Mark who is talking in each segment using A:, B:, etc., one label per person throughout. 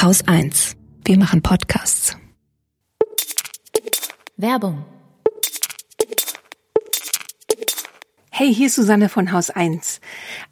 A: Haus 1. Wir machen Podcasts.
B: Werbung.
C: Hey, hier ist Susanne von Haus 1.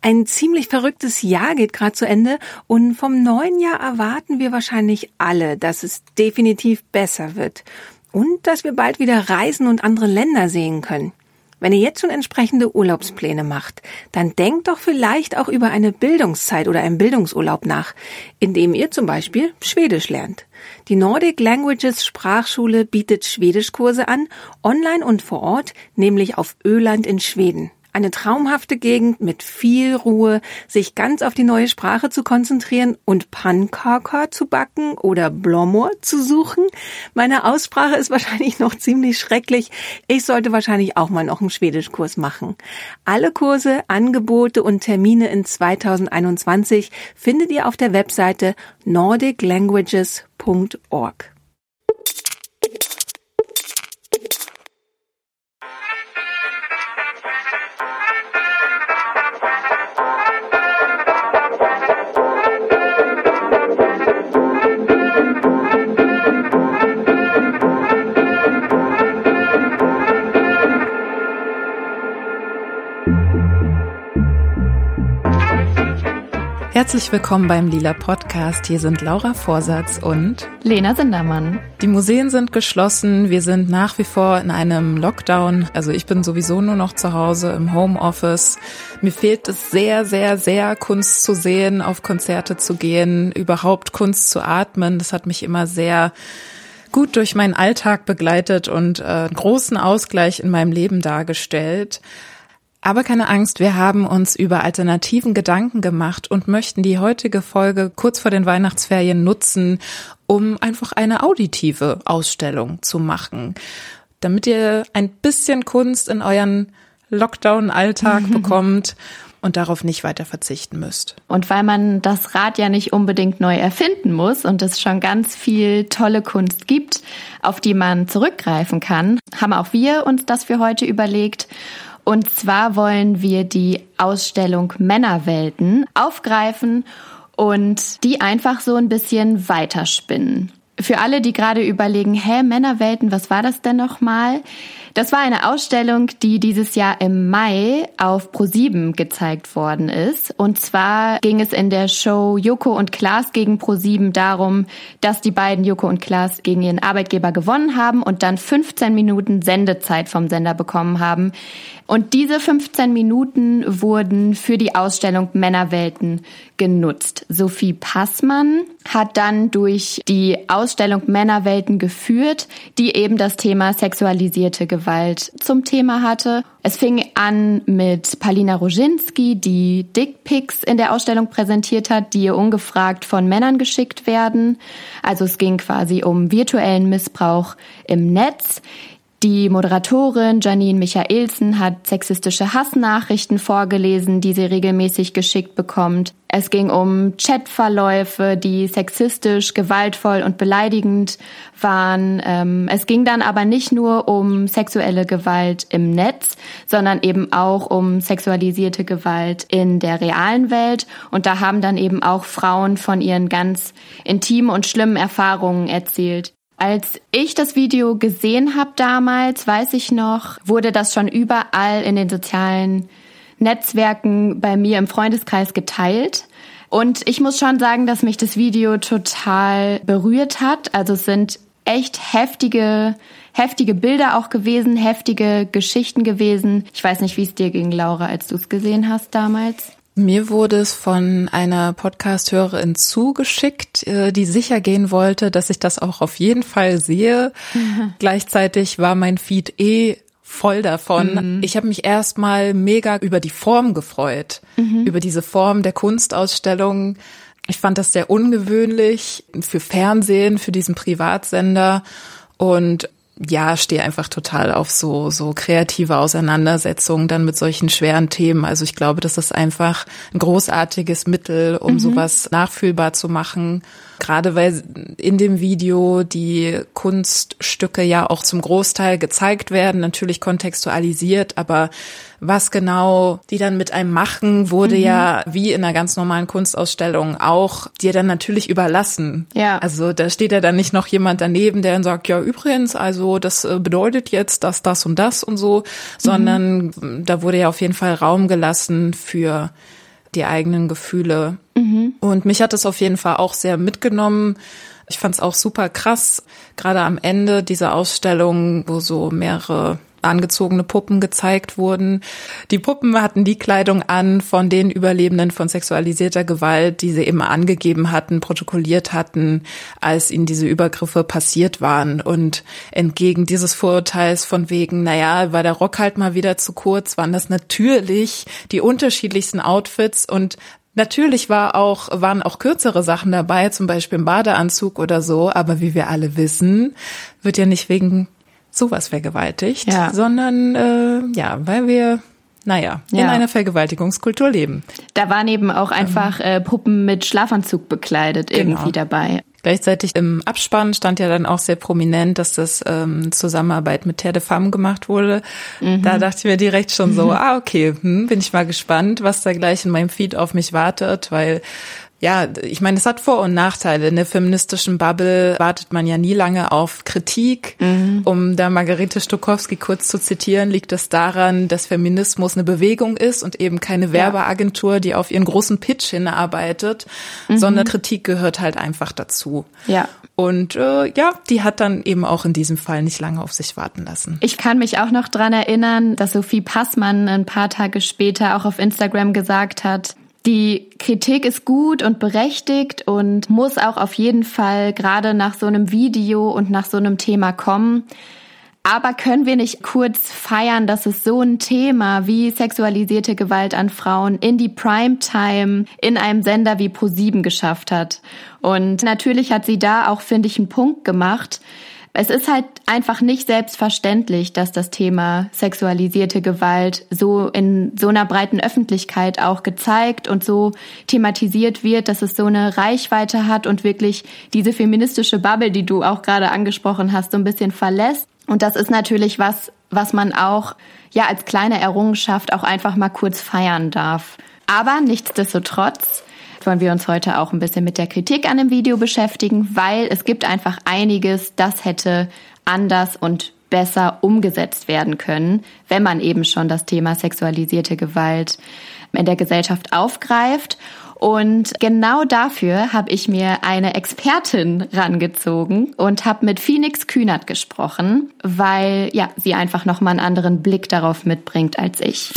C: Ein ziemlich verrücktes Jahr geht gerade zu Ende und vom neuen Jahr erwarten wir wahrscheinlich alle, dass es definitiv besser wird und dass wir bald wieder reisen und andere Länder sehen können. Wenn ihr jetzt schon entsprechende Urlaubspläne macht, dann denkt doch vielleicht auch über eine Bildungszeit oder einen Bildungsurlaub nach, indem ihr zum Beispiel Schwedisch lernt. Die Nordic Languages Sprachschule bietet Schwedischkurse an, online und vor Ort, nämlich auf Öland in Schweden. Eine traumhafte Gegend mit viel Ruhe, sich ganz auf die neue Sprache zu konzentrieren und Pankaka zu backen oder Blomor zu suchen. Meine Aussprache ist wahrscheinlich noch ziemlich schrecklich. Ich sollte wahrscheinlich auch mal noch einen Schwedischkurs machen. Alle Kurse, Angebote und Termine in 2021 findet ihr auf der Webseite nordiclanguages.org.
D: Herzlich willkommen beim Lila Podcast. Hier sind Laura Vorsatz und
B: Lena Sindermann.
D: Die Museen sind geschlossen. Wir sind nach wie vor in einem Lockdown. Also ich bin sowieso nur noch zu Hause im Homeoffice. Mir fehlt es sehr, sehr, sehr, Kunst zu sehen, auf Konzerte zu gehen, überhaupt Kunst zu atmen. Das hat mich immer sehr gut durch meinen Alltag begleitet und äh, einen großen Ausgleich in meinem Leben dargestellt. Aber keine Angst, wir haben uns über alternativen Gedanken gemacht und möchten die heutige Folge kurz vor den Weihnachtsferien nutzen, um einfach eine auditive Ausstellung zu machen, damit ihr ein bisschen Kunst in euren Lockdown-Alltag bekommt und darauf nicht weiter verzichten müsst.
B: Und weil man das Rad ja nicht unbedingt neu erfinden muss und es schon ganz viel tolle Kunst gibt, auf die man zurückgreifen kann, haben auch wir uns das für heute überlegt und zwar wollen wir die Ausstellung Männerwelten aufgreifen und die einfach so ein bisschen weiterspinnen. Für alle, die gerade überlegen, hä, Männerwelten, was war das denn nochmal? Das war eine Ausstellung, die dieses Jahr im Mai auf Pro7 gezeigt worden ist. Und zwar ging es in der Show Joko und Klaas gegen Pro7 darum, dass die beiden Joko und Klaas gegen ihren Arbeitgeber gewonnen haben und dann 15 Minuten Sendezeit vom Sender bekommen haben. Und diese 15 Minuten wurden für die Ausstellung Männerwelten genutzt. Sophie Passmann hat dann durch die Ausstellung Männerwelten geführt, die eben das Thema sexualisierte Gewalt zum Thema hatte. Es fing an mit Palina Roginski, die Dickpics in der Ausstellung präsentiert hat, die ihr ungefragt von Männern geschickt werden. Also es ging quasi um virtuellen Missbrauch im Netz. Die Moderatorin Janine Michaelsen hat sexistische Hassnachrichten vorgelesen, die sie regelmäßig geschickt bekommt. Es ging um Chatverläufe, die sexistisch, gewaltvoll und beleidigend waren. Ähm, es ging dann aber nicht nur um sexuelle Gewalt im Netz, sondern eben auch um sexualisierte Gewalt in der realen Welt. Und da haben dann eben auch Frauen von ihren ganz intimen und schlimmen Erfahrungen erzählt. Als ich das Video gesehen habe damals, weiß ich noch, wurde das schon überall in den sozialen Netzwerken bei mir im Freundeskreis geteilt. Und ich muss schon sagen, dass mich das Video total berührt hat. Also es sind echt heftige, heftige Bilder auch gewesen, heftige Geschichten gewesen. Ich weiß nicht, wie es dir ging, Laura, als du es gesehen hast damals.
D: Mir wurde es von einer Podcast-Hörerin zugeschickt, äh, die sicher gehen wollte, dass ich das auch auf jeden Fall sehe. Mhm. Gleichzeitig war mein Feed eh voll davon. Mhm. Ich habe mich erstmal mega über die Form gefreut, mhm. über diese Form der Kunstausstellung. Ich fand das sehr ungewöhnlich für Fernsehen, für diesen Privatsender und ja, stehe einfach total auf so, so kreative Auseinandersetzungen dann mit solchen schweren Themen. Also ich glaube, das ist einfach ein großartiges Mittel, um mhm. sowas nachfühlbar zu machen. Gerade weil in dem Video die Kunststücke ja auch zum Großteil gezeigt werden, natürlich kontextualisiert, aber was genau die dann mit einem machen, wurde mhm. ja wie in einer ganz normalen Kunstausstellung auch dir dann natürlich überlassen.
B: Ja.
D: Also da steht ja dann nicht noch jemand daneben, der dann sagt, ja übrigens, also das äh, bedeutet jetzt dass das und das und so, sondern mhm. da wurde ja auf jeden Fall Raum gelassen für die eigenen Gefühle. Und mich hat es auf jeden Fall auch sehr mitgenommen. Ich fand es auch super krass, gerade am Ende dieser Ausstellung, wo so mehrere angezogene Puppen gezeigt wurden. Die Puppen hatten die Kleidung an von den Überlebenden von sexualisierter Gewalt, die sie eben angegeben hatten, protokolliert hatten, als ihnen diese Übergriffe passiert waren. Und entgegen dieses Vorurteils von wegen, naja, war der Rock halt mal wieder zu kurz, waren das natürlich die unterschiedlichsten Outfits und Natürlich war auch, waren auch kürzere Sachen dabei, zum Beispiel im Badeanzug oder so, aber wie wir alle wissen, wird ja nicht wegen sowas vergewaltigt, ja. sondern äh, ja, weil wir naja, ja. in einer Vergewaltigungskultur leben.
B: Da waren eben auch einfach äh, Puppen mit Schlafanzug bekleidet genau. irgendwie dabei.
D: Gleichzeitig im Abspann stand ja dann auch sehr prominent, dass das ähm, Zusammenarbeit mit Terre de Femme gemacht wurde. Mhm. Da dachte ich mir direkt schon so, ah, okay, hm, bin ich mal gespannt, was da gleich in meinem Feed auf mich wartet, weil ja, ich meine, es hat Vor- und Nachteile. In der feministischen Bubble wartet man ja nie lange auf Kritik. Mhm. Um da Margarete Stokowski kurz zu zitieren, liegt es daran, dass Feminismus eine Bewegung ist und eben keine Werbeagentur, die auf ihren großen Pitch hinarbeitet, mhm. sondern Kritik gehört halt einfach dazu.
B: Ja.
D: Und äh, ja, die hat dann eben auch in diesem Fall nicht lange auf sich warten lassen.
B: Ich kann mich auch noch dran erinnern, dass Sophie Passmann ein paar Tage später auch auf Instagram gesagt hat, die Kritik ist gut und berechtigt und muss auch auf jeden Fall gerade nach so einem Video und nach so einem Thema kommen. Aber können wir nicht kurz feiern, dass es so ein Thema wie sexualisierte Gewalt an Frauen in die Primetime in einem Sender wie Pro7 geschafft hat? Und natürlich hat sie da auch, finde ich, einen Punkt gemacht, es ist halt einfach nicht selbstverständlich, dass das Thema sexualisierte Gewalt so in so einer breiten Öffentlichkeit auch gezeigt und so thematisiert wird, dass es so eine Reichweite hat und wirklich diese feministische Bubble, die du auch gerade angesprochen hast, so ein bisschen verlässt. Und das ist natürlich was, was man auch, ja, als kleine Errungenschaft auch einfach mal kurz feiern darf. Aber nichtsdestotrotz wollen wir uns heute auch ein bisschen mit der Kritik an dem Video beschäftigen, weil es gibt einfach einiges, das hätte anders und besser umgesetzt werden können, wenn man eben schon das Thema sexualisierte Gewalt in der Gesellschaft aufgreift. Und genau dafür habe ich mir eine Expertin rangezogen und habe mit Phoenix Kühnert gesprochen, weil ja, sie einfach noch mal einen anderen Blick darauf mitbringt als ich.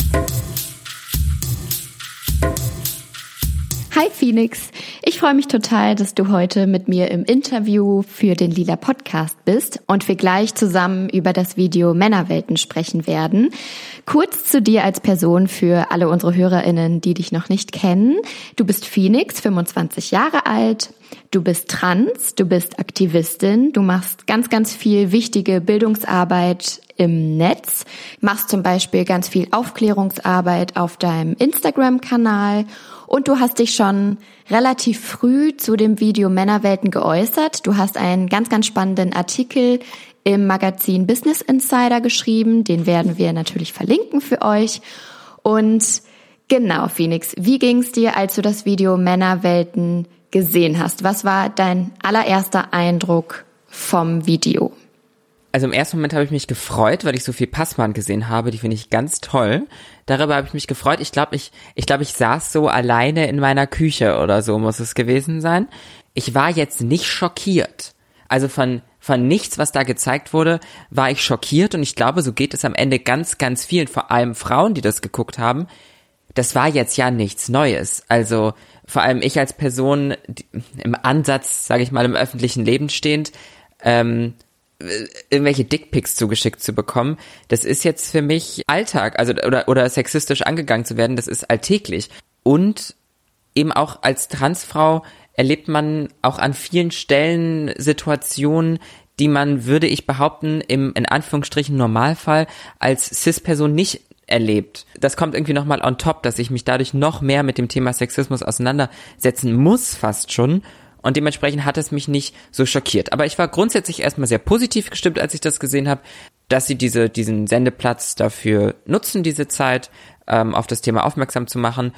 B: Hi Phoenix, ich freue mich total, dass du heute mit mir im Interview für den Lila Podcast bist und wir gleich zusammen über das Video Männerwelten sprechen werden. Kurz zu dir als Person für alle unsere Hörerinnen, die dich noch nicht kennen. Du bist Phoenix, 25 Jahre alt. Du bist trans, du bist Aktivistin, du machst ganz, ganz viel wichtige Bildungsarbeit im Netz, machst zum Beispiel ganz viel Aufklärungsarbeit auf deinem Instagram-Kanal und du hast dich schon relativ früh zu dem Video Männerwelten geäußert. Du hast einen ganz, ganz spannenden Artikel im Magazin Business Insider geschrieben. Den werden wir natürlich verlinken für euch. Und genau, Phoenix, wie ging's dir, als du das Video Männerwelten gesehen hast? Was war dein allererster Eindruck vom Video?
E: Also im ersten Moment habe ich mich gefreut, weil ich so viel Passmann gesehen habe. Die finde ich ganz toll. Darüber habe ich mich gefreut. Ich glaube, ich, ich glaube, ich saß so alleine in meiner Küche oder so muss es gewesen sein. Ich war jetzt nicht schockiert. Also von, von nichts, was da gezeigt wurde, war ich schockiert und ich glaube, so geht es am Ende ganz, ganz vielen, vor allem Frauen, die das geguckt haben. Das war jetzt ja nichts Neues. Also vor allem ich als Person im Ansatz, sage ich mal, im öffentlichen Leben stehend, ähm, irgendwelche Dickpics zugeschickt zu bekommen, das ist jetzt für mich Alltag, also oder oder sexistisch angegangen zu werden, das ist alltäglich und eben auch als Transfrau erlebt man auch an vielen Stellen Situationen, die man, würde ich behaupten, im in Anführungsstrichen Normalfall als Cis-Person nicht erlebt. Das kommt irgendwie nochmal on top, dass ich mich dadurch noch mehr mit dem Thema Sexismus auseinandersetzen muss, fast schon und dementsprechend hat es mich nicht so schockiert. Aber ich war grundsätzlich erstmal sehr positiv gestimmt, als ich das gesehen habe. dass sie diese, diesen Sendeplatz dafür nutzen, diese Zeit, ähm, auf das Thema aufmerksam zu machen.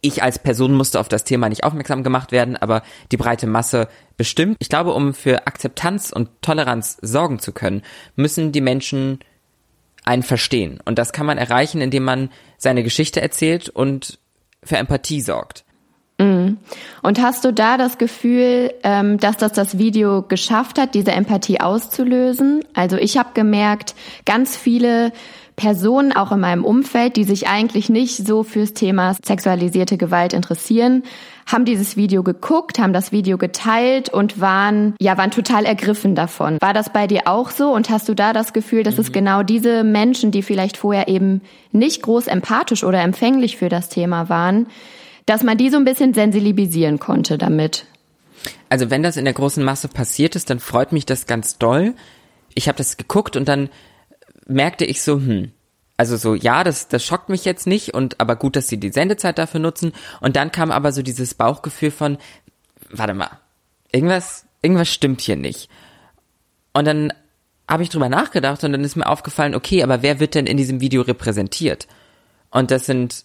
E: Ich als Person musste auf das Thema nicht aufmerksam gemacht werden, aber die breite Masse bestimmt. Ich glaube, um für Akzeptanz und Toleranz sorgen zu können, müssen die Menschen einen verstehen. Und das kann man erreichen, indem man seine Geschichte erzählt und für Empathie sorgt.
B: Mhm. Und hast du da das Gefühl, ähm, dass das das Video geschafft hat, diese Empathie auszulösen? Also ich habe gemerkt, ganz viele Personen auch in meinem Umfeld, die sich eigentlich nicht so fürs Thema sexualisierte Gewalt interessieren, haben dieses Video geguckt, haben das Video geteilt und waren, ja, waren total ergriffen davon. War das bei dir auch so? Und hast du da das Gefühl, dass mhm. es genau diese Menschen, die vielleicht vorher eben nicht groß empathisch oder empfänglich für das Thema waren, dass man die so ein bisschen sensibilisieren konnte damit.
E: Also wenn das in der großen Masse passiert ist, dann freut mich das ganz doll. Ich habe das geguckt und dann merkte ich so, hm, also so, ja, das, das schockt mich jetzt nicht und aber gut, dass sie die Sendezeit dafür nutzen. Und dann kam aber so dieses Bauchgefühl von, warte mal, irgendwas, irgendwas stimmt hier nicht. Und dann habe ich drüber nachgedacht und dann ist mir aufgefallen, okay, aber wer wird denn in diesem Video repräsentiert? Und das sind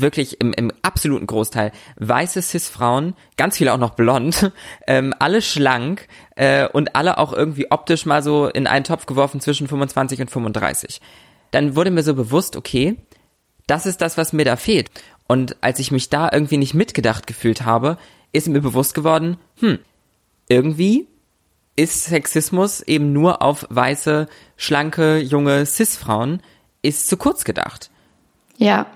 E: wirklich im, im absoluten Großteil weiße Cis-Frauen, ganz viele auch noch blond, ähm, alle schlank äh, und alle auch irgendwie optisch mal so in einen Topf geworfen zwischen 25 und 35. Dann wurde mir so bewusst, okay, das ist das, was mir da fehlt. Und als ich mich da irgendwie nicht mitgedacht gefühlt habe, ist mir bewusst geworden, hm, irgendwie ist Sexismus eben nur auf weiße, schlanke, junge Cis-Frauen, ist zu kurz gedacht.
B: Ja,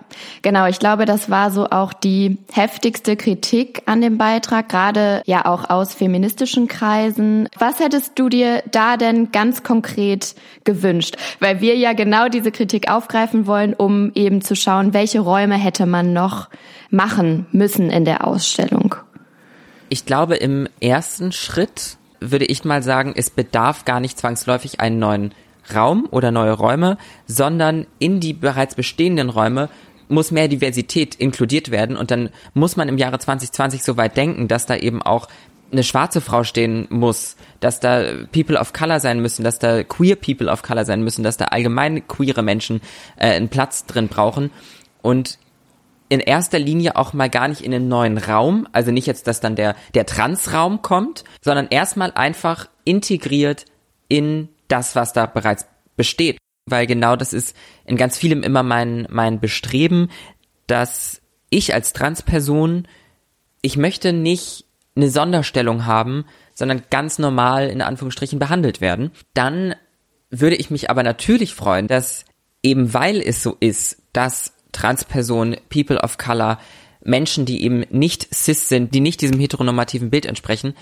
B: genau. Ich glaube, das war so auch die heftigste Kritik an dem Beitrag, gerade ja auch aus feministischen Kreisen. Was hättest du dir da denn ganz konkret gewünscht? Weil wir ja genau diese Kritik aufgreifen wollen, um eben zu schauen, welche Räume hätte man noch machen müssen in der Ausstellung.
E: Ich glaube, im ersten Schritt würde ich mal sagen, es bedarf gar nicht zwangsläufig einen neuen Raum oder neue Räume, sondern in die bereits bestehenden Räume muss mehr Diversität inkludiert werden. Und dann muss man im Jahre 2020 so weit denken, dass da eben auch eine schwarze Frau stehen muss, dass da People of Color sein müssen, dass da queer People of Color sein müssen, dass da allgemein queere Menschen äh, einen Platz drin brauchen. Und in erster Linie auch mal gar nicht in einen neuen Raum, also nicht jetzt, dass dann der der Transraum kommt, sondern erstmal einfach integriert in das, was da bereits besteht. Weil genau das ist in ganz vielem immer mein, mein Bestreben, dass ich als Transperson, ich möchte nicht eine Sonderstellung haben, sondern ganz normal in Anführungsstrichen behandelt werden. Dann würde ich mich aber natürlich freuen, dass eben weil es so ist, dass Transpersonen, People of Color, Menschen, die eben nicht cis sind, die nicht diesem heteronormativen Bild entsprechen,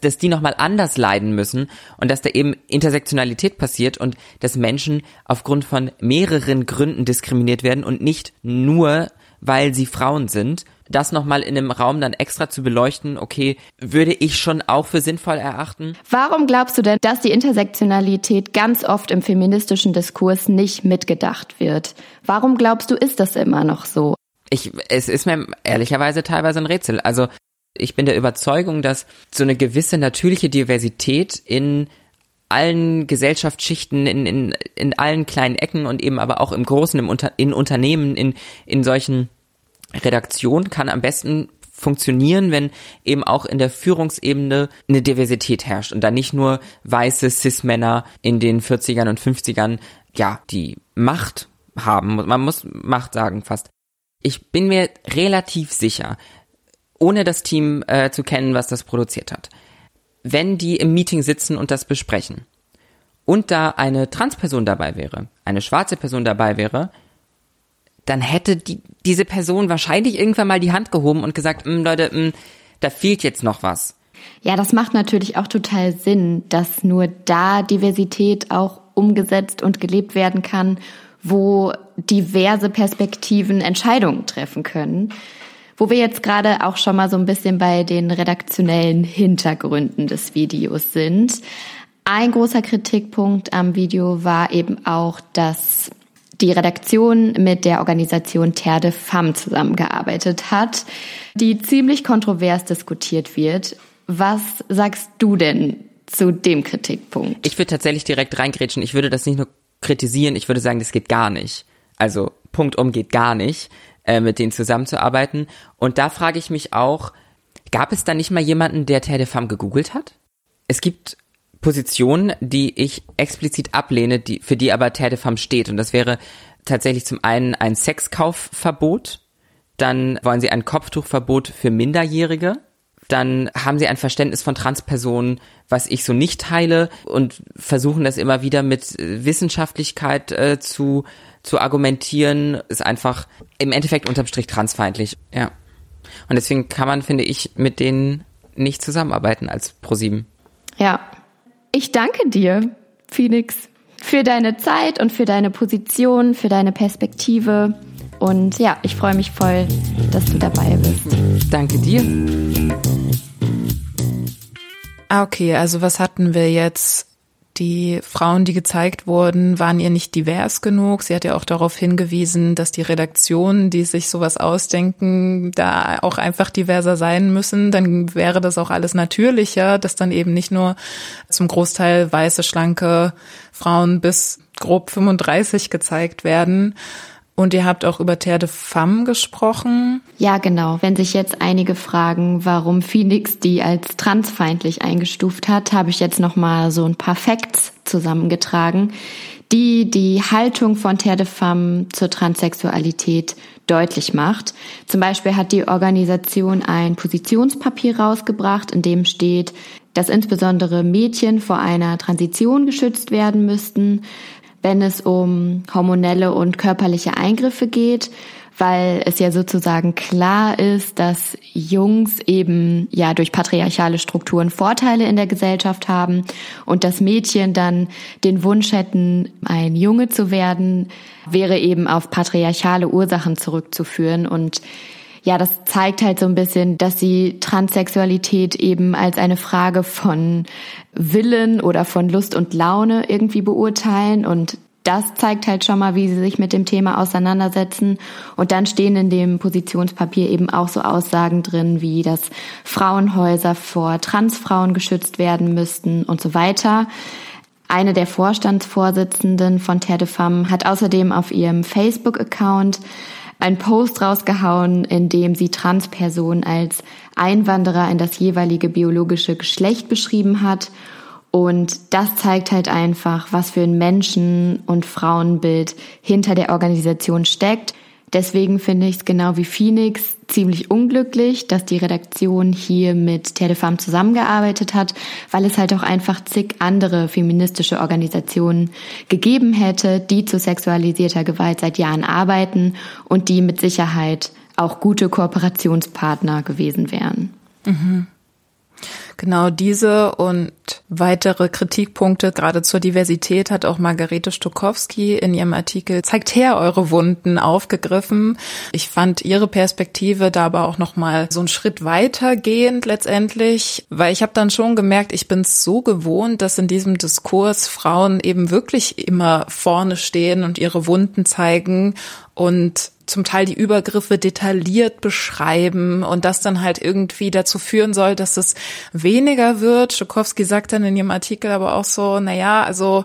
E: dass die nochmal anders leiden müssen und dass da eben Intersektionalität passiert und dass Menschen aufgrund von mehreren Gründen diskriminiert werden und nicht nur, weil sie Frauen sind. Das nochmal in einem Raum dann extra zu beleuchten, okay, würde ich schon auch für sinnvoll erachten.
B: Warum glaubst du denn, dass die Intersektionalität ganz oft im feministischen Diskurs nicht mitgedacht wird? Warum glaubst du, ist das immer noch so?
E: Ich, es ist mir ehrlicherweise teilweise ein Rätsel. Also ich bin der Überzeugung, dass so eine gewisse natürliche Diversität in allen Gesellschaftsschichten, in, in, in allen kleinen Ecken und eben aber auch im Großen, im Unter, in Unternehmen, in, in solchen Redaktionen kann am besten funktionieren, wenn eben auch in der Führungsebene eine Diversität herrscht und da nicht nur weiße Cis-Männer in den 40ern und 50ern, ja, die Macht haben. Man muss Macht sagen fast. Ich bin mir relativ sicher, ohne das Team äh, zu kennen, was das produziert hat. Wenn die im Meeting sitzen und das besprechen und da eine Transperson dabei wäre, eine schwarze Person dabei wäre, dann hätte die, diese Person wahrscheinlich irgendwann mal die Hand gehoben und gesagt, hm, Leute, mh, hm, da fehlt jetzt noch was.
B: Ja, das macht natürlich auch total Sinn, dass nur da Diversität auch umgesetzt und gelebt werden kann, wo diverse Perspektiven Entscheidungen treffen können. Wo wir jetzt gerade auch schon mal so ein bisschen bei den redaktionellen Hintergründen des Videos sind. Ein großer Kritikpunkt am Video war eben auch, dass die Redaktion mit der Organisation Terre de Femme zusammengearbeitet hat, die ziemlich kontrovers diskutiert wird. Was sagst du denn zu dem Kritikpunkt?
E: Ich würde tatsächlich direkt reingrätschen. Ich würde das nicht nur kritisieren, ich würde sagen, das geht gar nicht. Also Punkt um geht gar nicht, äh, mit denen zusammenzuarbeiten. Und da frage ich mich auch, gab es da nicht mal jemanden, der Terre de Femme gegoogelt hat? Es gibt Positionen, die ich explizit ablehne, die, für die aber Terre de Femme steht. Und das wäre tatsächlich zum einen ein Sexkaufverbot, dann wollen sie ein Kopftuchverbot für Minderjährige, dann haben sie ein Verständnis von Transpersonen, was ich so nicht teile und versuchen das immer wieder mit Wissenschaftlichkeit äh, zu, zu argumentieren, ist einfach im Endeffekt unterm Strich transfeindlich, ja. Und deswegen kann man, finde ich, mit denen nicht zusammenarbeiten als ProSieben.
B: Ja. Ich danke dir, Phoenix, für deine Zeit und für deine Position, für deine Perspektive. Und ja, ich freue mich voll, dass du dabei bist.
E: Danke dir.
D: Ah, okay, also was hatten wir jetzt? Die Frauen, die gezeigt wurden, waren ihr nicht divers genug. Sie hat ja auch darauf hingewiesen, dass die Redaktionen, die sich sowas ausdenken, da auch einfach diverser sein müssen. Dann wäre das auch alles natürlicher, dass dann eben nicht nur zum Großteil weiße, schlanke Frauen bis grob 35 gezeigt werden. Und ihr habt auch über Terre de Femme gesprochen.
B: Ja, genau. Wenn sich jetzt einige fragen, warum Phoenix die als transfeindlich eingestuft hat, habe ich jetzt noch mal so ein paar Facts zusammengetragen, die die Haltung von Terre de Femme zur Transsexualität deutlich macht. Zum Beispiel hat die Organisation ein Positionspapier rausgebracht, in dem steht, dass insbesondere Mädchen vor einer Transition geschützt werden müssten, wenn es um hormonelle und körperliche Eingriffe geht, weil es ja sozusagen klar ist, dass Jungs eben ja durch patriarchale Strukturen Vorteile in der Gesellschaft haben und dass Mädchen dann den Wunsch hätten, ein Junge zu werden, wäre eben auf patriarchale Ursachen zurückzuführen. Und ja, das zeigt halt so ein bisschen, dass sie Transsexualität eben als eine Frage von Willen oder von Lust und Laune irgendwie beurteilen und das zeigt halt schon mal, wie sie sich mit dem Thema auseinandersetzen. Und dann stehen in dem Positionspapier eben auch so Aussagen drin, wie dass Frauenhäuser vor Transfrauen geschützt werden müssten und so weiter. Eine der Vorstandsvorsitzenden von Terre de Femme hat außerdem auf ihrem Facebook-Account ein Post rausgehauen, in dem sie Transpersonen als Einwanderer in das jeweilige biologische Geschlecht beschrieben hat. Und das zeigt halt einfach, was für ein Menschen- und Frauenbild hinter der Organisation steckt. Deswegen finde ich es genau wie Phoenix ziemlich unglücklich, dass die Redaktion hier mit Telefam zusammengearbeitet hat, weil es halt auch einfach zig andere feministische Organisationen gegeben hätte, die zu sexualisierter Gewalt seit Jahren arbeiten und die mit Sicherheit auch gute Kooperationspartner gewesen wären.
D: Mhm. Genau diese und weitere Kritikpunkte, gerade zur Diversität, hat auch Margarete Stokowski in ihrem Artikel Zeigt her eure Wunden aufgegriffen. Ich fand ihre Perspektive da aber auch nochmal so einen Schritt weitergehend letztendlich, weil ich habe dann schon gemerkt, ich bin es so gewohnt, dass in diesem Diskurs Frauen eben wirklich immer vorne stehen und ihre Wunden zeigen und zum Teil die Übergriffe detailliert beschreiben und das dann halt irgendwie dazu führen soll, dass es weniger wird. Schukowski sagt dann in ihrem Artikel aber auch so, na ja, also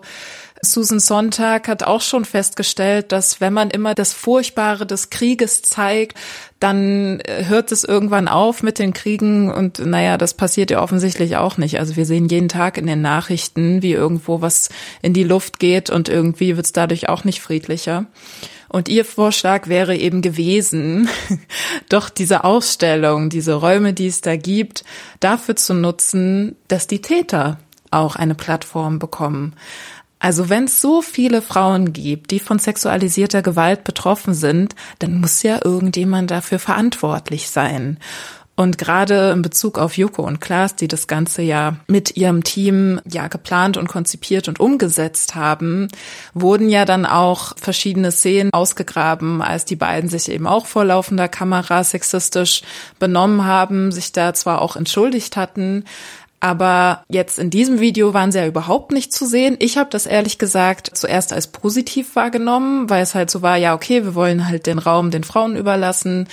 D: Susan Sontag hat auch schon festgestellt, dass wenn man immer das Furchtbare des Krieges zeigt, dann äh, hört es irgendwann auf mit den Kriegen und naja, das passiert ja offensichtlich auch nicht. Also wir sehen jeden Tag in den Nachrichten, wie irgendwo was in die Luft geht und irgendwie wird es dadurch auch nicht friedlicher. Und ihr Vorschlag wäre eben gewesen, doch diese Ausstellung, diese Räume, die es da gibt, dafür zu nutzen, dass die Täter auch eine Plattform bekommen. Also wenn es so viele Frauen gibt, die von sexualisierter Gewalt betroffen sind, dann muss ja irgendjemand dafür verantwortlich sein. Und gerade in Bezug auf Joko und Klaas, die das Ganze ja mit ihrem Team ja geplant und konzipiert und umgesetzt haben, wurden ja dann auch verschiedene Szenen ausgegraben, als die beiden sich eben auch vor laufender Kamera sexistisch benommen haben, sich da zwar auch entschuldigt hatten, Aber jetzt in diesem Video waren sie ja überhaupt nicht zu sehen. Ich habe das ehrlich gesagt zuerst als positiv wahrgenommen, weil es halt so war, ja, okay, wir wollen halt den Raum den Frauen überlassen.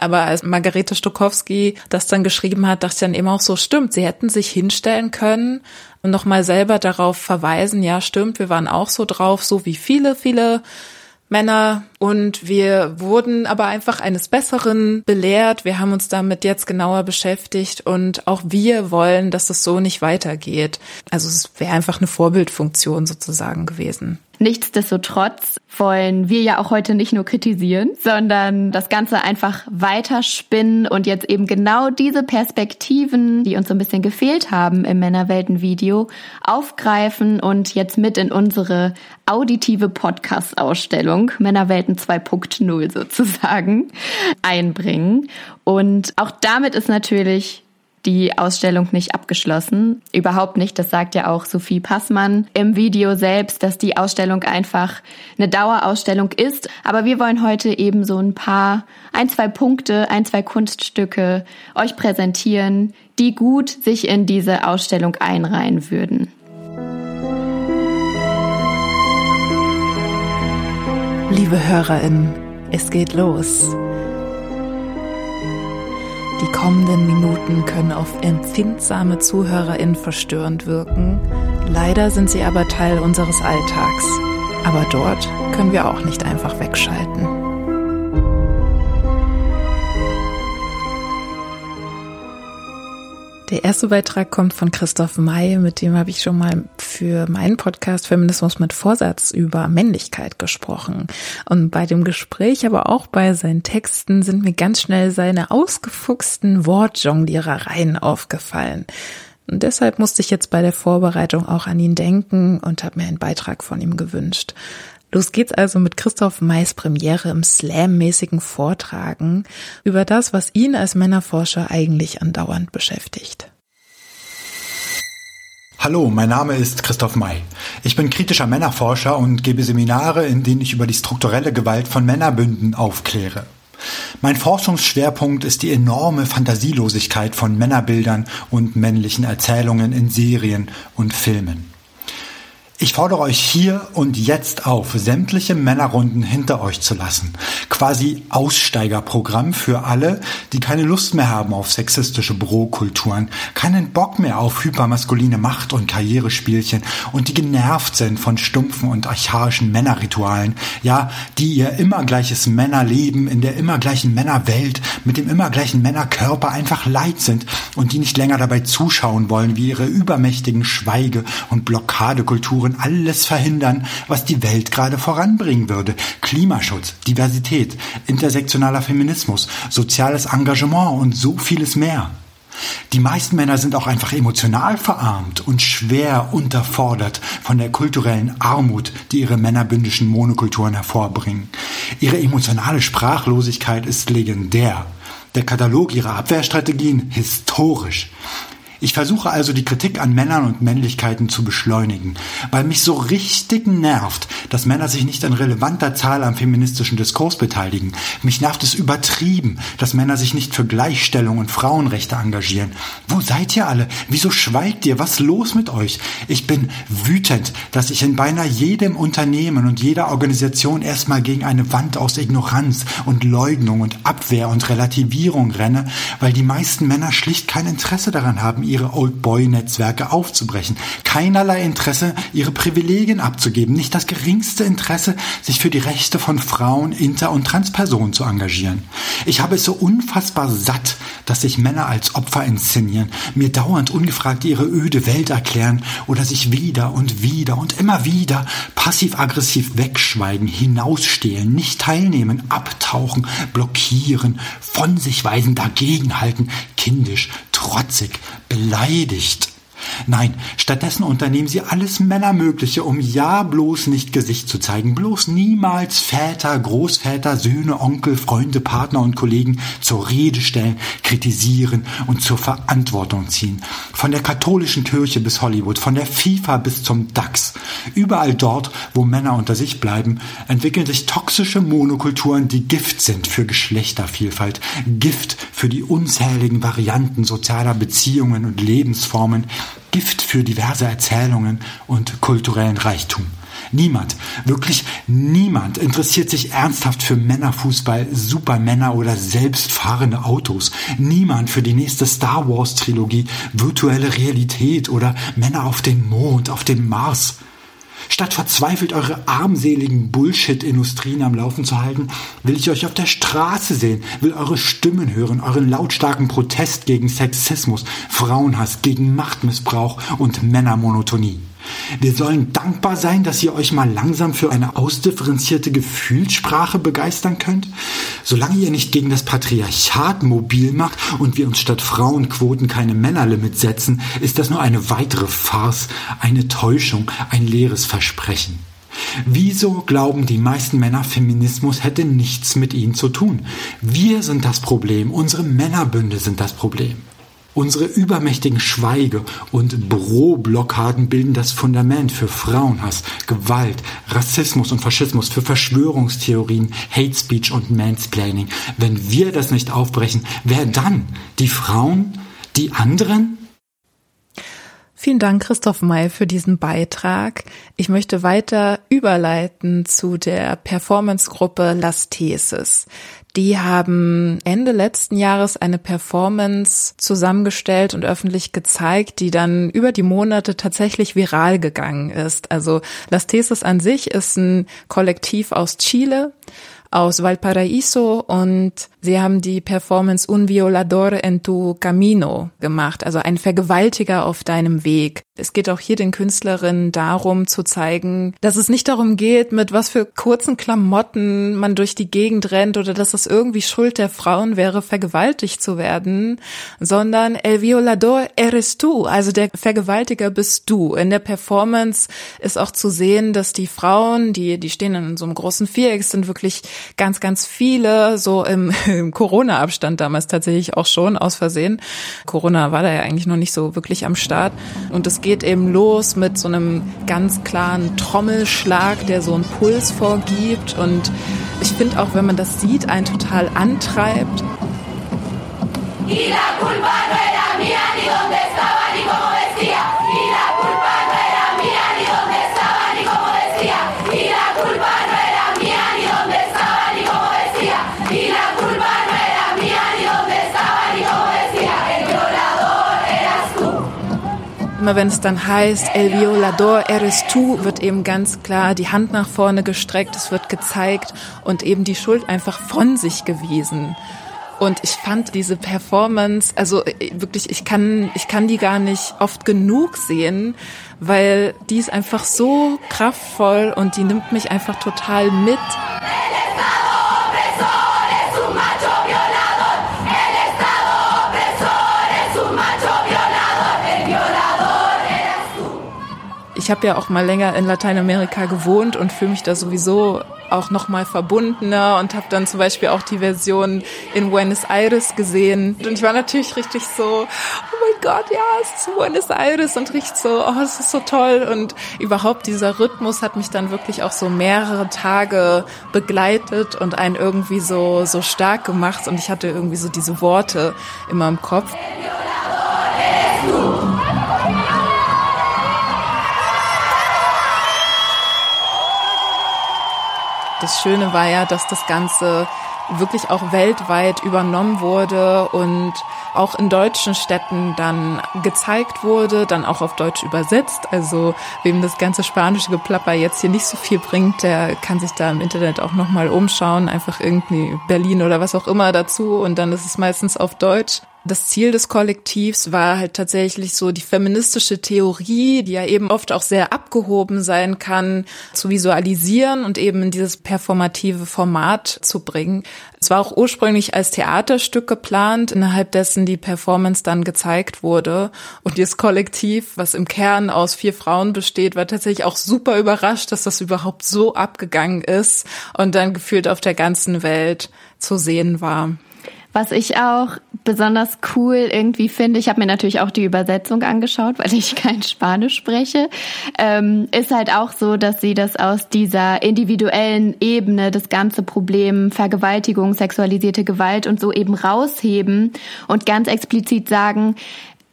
D: Aber als Margarete Stokowski das dann geschrieben hat, dachte ich dann eben auch so, stimmt, sie hätten sich hinstellen können und nochmal selber darauf verweisen, ja, stimmt, wir waren auch so drauf, so wie viele, viele Männer und wir wurden aber einfach eines Besseren belehrt. Wir haben uns damit jetzt genauer beschäftigt und auch wir wollen, dass es so nicht weitergeht. Also es wäre einfach eine Vorbildfunktion sozusagen gewesen.
B: Nichtsdestotrotz wollen wir ja auch heute nicht nur kritisieren, sondern das Ganze einfach weiterspinnen und jetzt eben genau diese Perspektiven, die uns so ein bisschen gefehlt haben im Männerwelten-Video, aufgreifen und jetzt mit in unsere auditive Podcast-Ausstellung Männerwelten 2.0 sozusagen einbringen. Und auch damit ist natürlich die Ausstellung nicht abgeschlossen. Überhaupt nicht. Das sagt ja auch Sophie Passmann im Video selbst, dass die Ausstellung einfach eine Dauerausstellung ist. Aber wir wollen heute eben so ein paar, ein, zwei Punkte, ein, zwei Kunststücke euch präsentieren, die gut sich in diese Ausstellung einreihen würden.
D: Liebe HörerInnen, es geht los. Die kommenden Minuten können auf empfindsame ZuhörerInnen verstörend wirken. Leider sind sie aber Teil unseres Alltags. Aber dort können wir auch nicht einfach wegschalten. Der erste Beitrag kommt von Christoph May, mit dem habe ich schon mal für meinen Podcast Feminismus mit Vorsatz über Männlichkeit gesprochen. Und bei dem Gespräch, aber auch bei seinen Texten sind mir ganz schnell seine ausgefuchsten Wortjonglierereien aufgefallen. Und deshalb musste ich jetzt bei der Vorbereitung auch an ihn denken und habe mir einen Beitrag von ihm gewünscht. Los geht's also mit Christoph Mays Premiere im Slam-mäßigen Vortragen über das, was ihn als Männerforscher eigentlich andauernd beschäftigt.
F: Hallo, mein Name ist Christoph May. Ich bin kritischer Männerforscher und gebe Seminare, in denen ich über die strukturelle Gewalt von Männerbünden aufkläre. Mein Forschungsschwerpunkt ist die enorme Fantasielosigkeit von Männerbildern und männlichen Erzählungen in Serien und Filmen. Ich fordere euch hier und jetzt auf, sämtliche Männerrunden hinter euch zu lassen. Quasi Aussteigerprogramm für alle, die keine Lust mehr haben auf sexistische Bürokulturen, keinen Bock mehr auf hypermaskuline Macht- und Karrierespielchen und die genervt sind von stumpfen und archaischen Männerritualen, ja, die ihr immer gleiches Männerleben in der immer gleichen Männerwelt mit dem immer gleichen Männerkörper einfach leid sind und die nicht länger dabei zuschauen wollen, wie ihre übermächtigen Schweige- und Blockadekulturen würden alles verhindern, was die Welt gerade voranbringen würde. Klimaschutz, Diversität, intersektionaler Feminismus, soziales Engagement und so vieles mehr. Die meisten Männer sind auch einfach emotional verarmt und schwer unterfordert von der kulturellen Armut, die ihre männerbündischen Monokulturen hervorbringen. Ihre emotionale Sprachlosigkeit ist legendär. Der Katalog ihrer Abwehrstrategien historisch. Ich versuche also die Kritik an Männern und Männlichkeiten zu beschleunigen, weil mich so richtig nervt, dass Männer sich nicht in relevanter Zahl am feministischen Diskurs beteiligen. Mich nervt es übertrieben, dass Männer sich nicht für Gleichstellung und Frauenrechte engagieren. Wo seid ihr alle? Wieso schweigt ihr? Was los mit euch? Ich bin wütend, dass ich in beinahe jedem Unternehmen und jeder Organisation erstmal gegen eine Wand aus Ignoranz und Leugnung und Abwehr und Relativierung renne, weil die meisten Männer schlicht kein Interesse daran haben, ihre Old-Boy-Netzwerke aufzubrechen. Keinerlei Interesse, ihre Privilegien abzugeben. Nicht das geringste Interesse, sich für die Rechte von Frauen, Inter- und Transpersonen zu engagieren. Ich habe es so unfassbar satt, dass sich Männer als Opfer inszenieren, mir dauernd ungefragt ihre öde Welt erklären oder sich wieder und wieder und immer wieder passiv-aggressiv wegschweigen, hinausstehlen, nicht teilnehmen, abtauchen, blockieren, von sich weisen, dagegenhalten, kindisch, trotzig, beleidigt. Nein, stattdessen unternehmen sie alles Männermögliche, um ja bloß nicht Gesicht zu zeigen, bloß niemals Väter, Großväter, Söhne, Onkel, Freunde, Partner und Kollegen zur Rede stellen, kritisieren und zur Verantwortung ziehen. Von der katholischen Kirche bis Hollywood, von der FIFA bis zum DAX. Überall dort, wo Männer unter sich bleiben, entwickeln sich toxische Monokulturen, die Gift sind für Geschlechtervielfalt, Gift für die unzähligen Varianten sozialer Beziehungen und Lebensformen, Gift für diverse Erzählungen und kulturellen Reichtum. Niemand, wirklich niemand interessiert sich ernsthaft für Männerfußball, Supermänner oder selbstfahrende Autos. Niemand für die nächste Star Wars Trilogie, virtuelle Realität oder Männer auf dem Mond, auf dem Mars. Statt verzweifelt eure armseligen Bullshit-Industrien am Laufen zu halten, will ich euch auf der Straße sehen, will eure Stimmen hören, euren lautstarken Protest gegen Sexismus, Frauenhass, gegen Machtmissbrauch und Männermonotonie. Wir sollen dankbar sein, dass ihr euch mal langsam für eine ausdifferenzierte Gefühlssprache begeistern könnt. Solange ihr nicht gegen das Patriarchat mobil macht und wir uns statt Frauenquoten keine Männerlimit setzen, ist das nur eine weitere Farce, eine Täuschung, ein leeres Versprechen. Wieso glauben die meisten Männer, Feminismus hätte nichts mit ihnen zu tun? Wir sind das Problem, unsere Männerbünde sind das Problem. Unsere übermächtigen Schweige- und Büroblockaden bilden das Fundament für Frauenhass, Gewalt, Rassismus und Faschismus, für Verschwörungstheorien, Hate Speech und Mansplaining. Wenn wir das nicht aufbrechen, wer dann? Die Frauen? Die anderen?
D: Vielen Dank, Christoph May, für diesen Beitrag. Ich möchte weiter überleiten zu der Performance-Gruppe Las Thesis. Die haben Ende letzten Jahres eine Performance zusammengestellt und öffentlich gezeigt, die dann über die Monate tatsächlich viral gegangen ist. Also Las Thesis an sich ist ein Kollektiv aus Chile aus Valparaíso und sie haben die Performance Un Violador en tu Camino gemacht, also ein Vergewaltiger auf deinem Weg. Es geht auch hier den Künstlerinnen darum zu zeigen, dass es nicht darum geht, mit was für kurzen Klamotten man durch die Gegend rennt oder dass es irgendwie Schuld der Frauen wäre, vergewaltigt zu werden, sondern El Violador eres tú, also der Vergewaltiger bist du. In der Performance ist auch zu sehen, dass die Frauen, die, die stehen in so einem großen Viereck, sind wirklich ganz, ganz viele, so im, im Corona-Abstand damals tatsächlich auch schon aus Versehen. Corona war da ja eigentlich noch nicht so wirklich am Start. Und es geht eben los mit so einem ganz klaren Trommelschlag, der so einen Puls vorgibt. Und ich finde auch, wenn man das sieht, einen total antreibt. Y culpa no era mía, Immer wenn es dann heißt, El Violador eres tú, wird eben ganz klar die Hand nach vorne gestreckt, es wird gezeigt und eben die Schuld einfach von sich gewiesen. Und ich fand diese Performance, also äh, wirklich, ich kann, ich kann die gar nicht oft genug sehen, weil die ist einfach so kraftvoll und die nimmt mich einfach total mit. Ich habe ja auch mal länger in Lateinamerika gewohnt und fühle mich da sowieso auch noch mal verbundener und habe dann zum Beispiel auch die Version in Buenos Aires gesehen. Und ich war natürlich richtig so, oh mein Gott, ja, es ist Buenos Aires und richtig so, oh, es ist so toll. Und überhaupt dieser Rhythmus hat mich dann wirklich auch so mehrere Tage begleitet und einen irgendwie so so stark gemacht. Und ich hatte irgendwie so diese Worte immer im Kopf. Das Schöne war ja, dass das Ganze wirklich auch weltweit übernommen wurde und auch in deutschen Städten dann gezeigt wurde, dann auch auf Deutsch übersetzt. Also wem das ganze spanische Geplapper jetzt hier nicht so viel bringt, der kann sich da im Internet auch nochmal umschauen, einfach irgendwie Berlin oder was auch immer dazu und dann ist es meistens auf Deutsch. Das Ziel des Kollektivs war halt tatsächlich so die feministische Theorie, die ja eben oft auch sehr abgehoben sein kann, zu visualisieren und eben in dieses performative Format zu bringen. Es war auch ursprünglich als Theaterstück geplant, innerhalb dessen die Performance dann gezeigt wurde. Und dieses Kollektiv, was im Kern aus vier Frauen besteht, war tatsächlich auch super überrascht, dass das überhaupt so abgegangen ist und dann gefühlt auf der ganzen Welt zu sehen war.
B: Was ich auch besonders cool irgendwie finde, ich habe mir natürlich auch die Übersetzung angeschaut, weil ich kein Spanisch spreche, ähm, ist halt auch so, dass sie das aus dieser individuellen Ebene, das ganze Problem Vergewaltigung, sexualisierte Gewalt und so eben rausheben und ganz explizit sagen,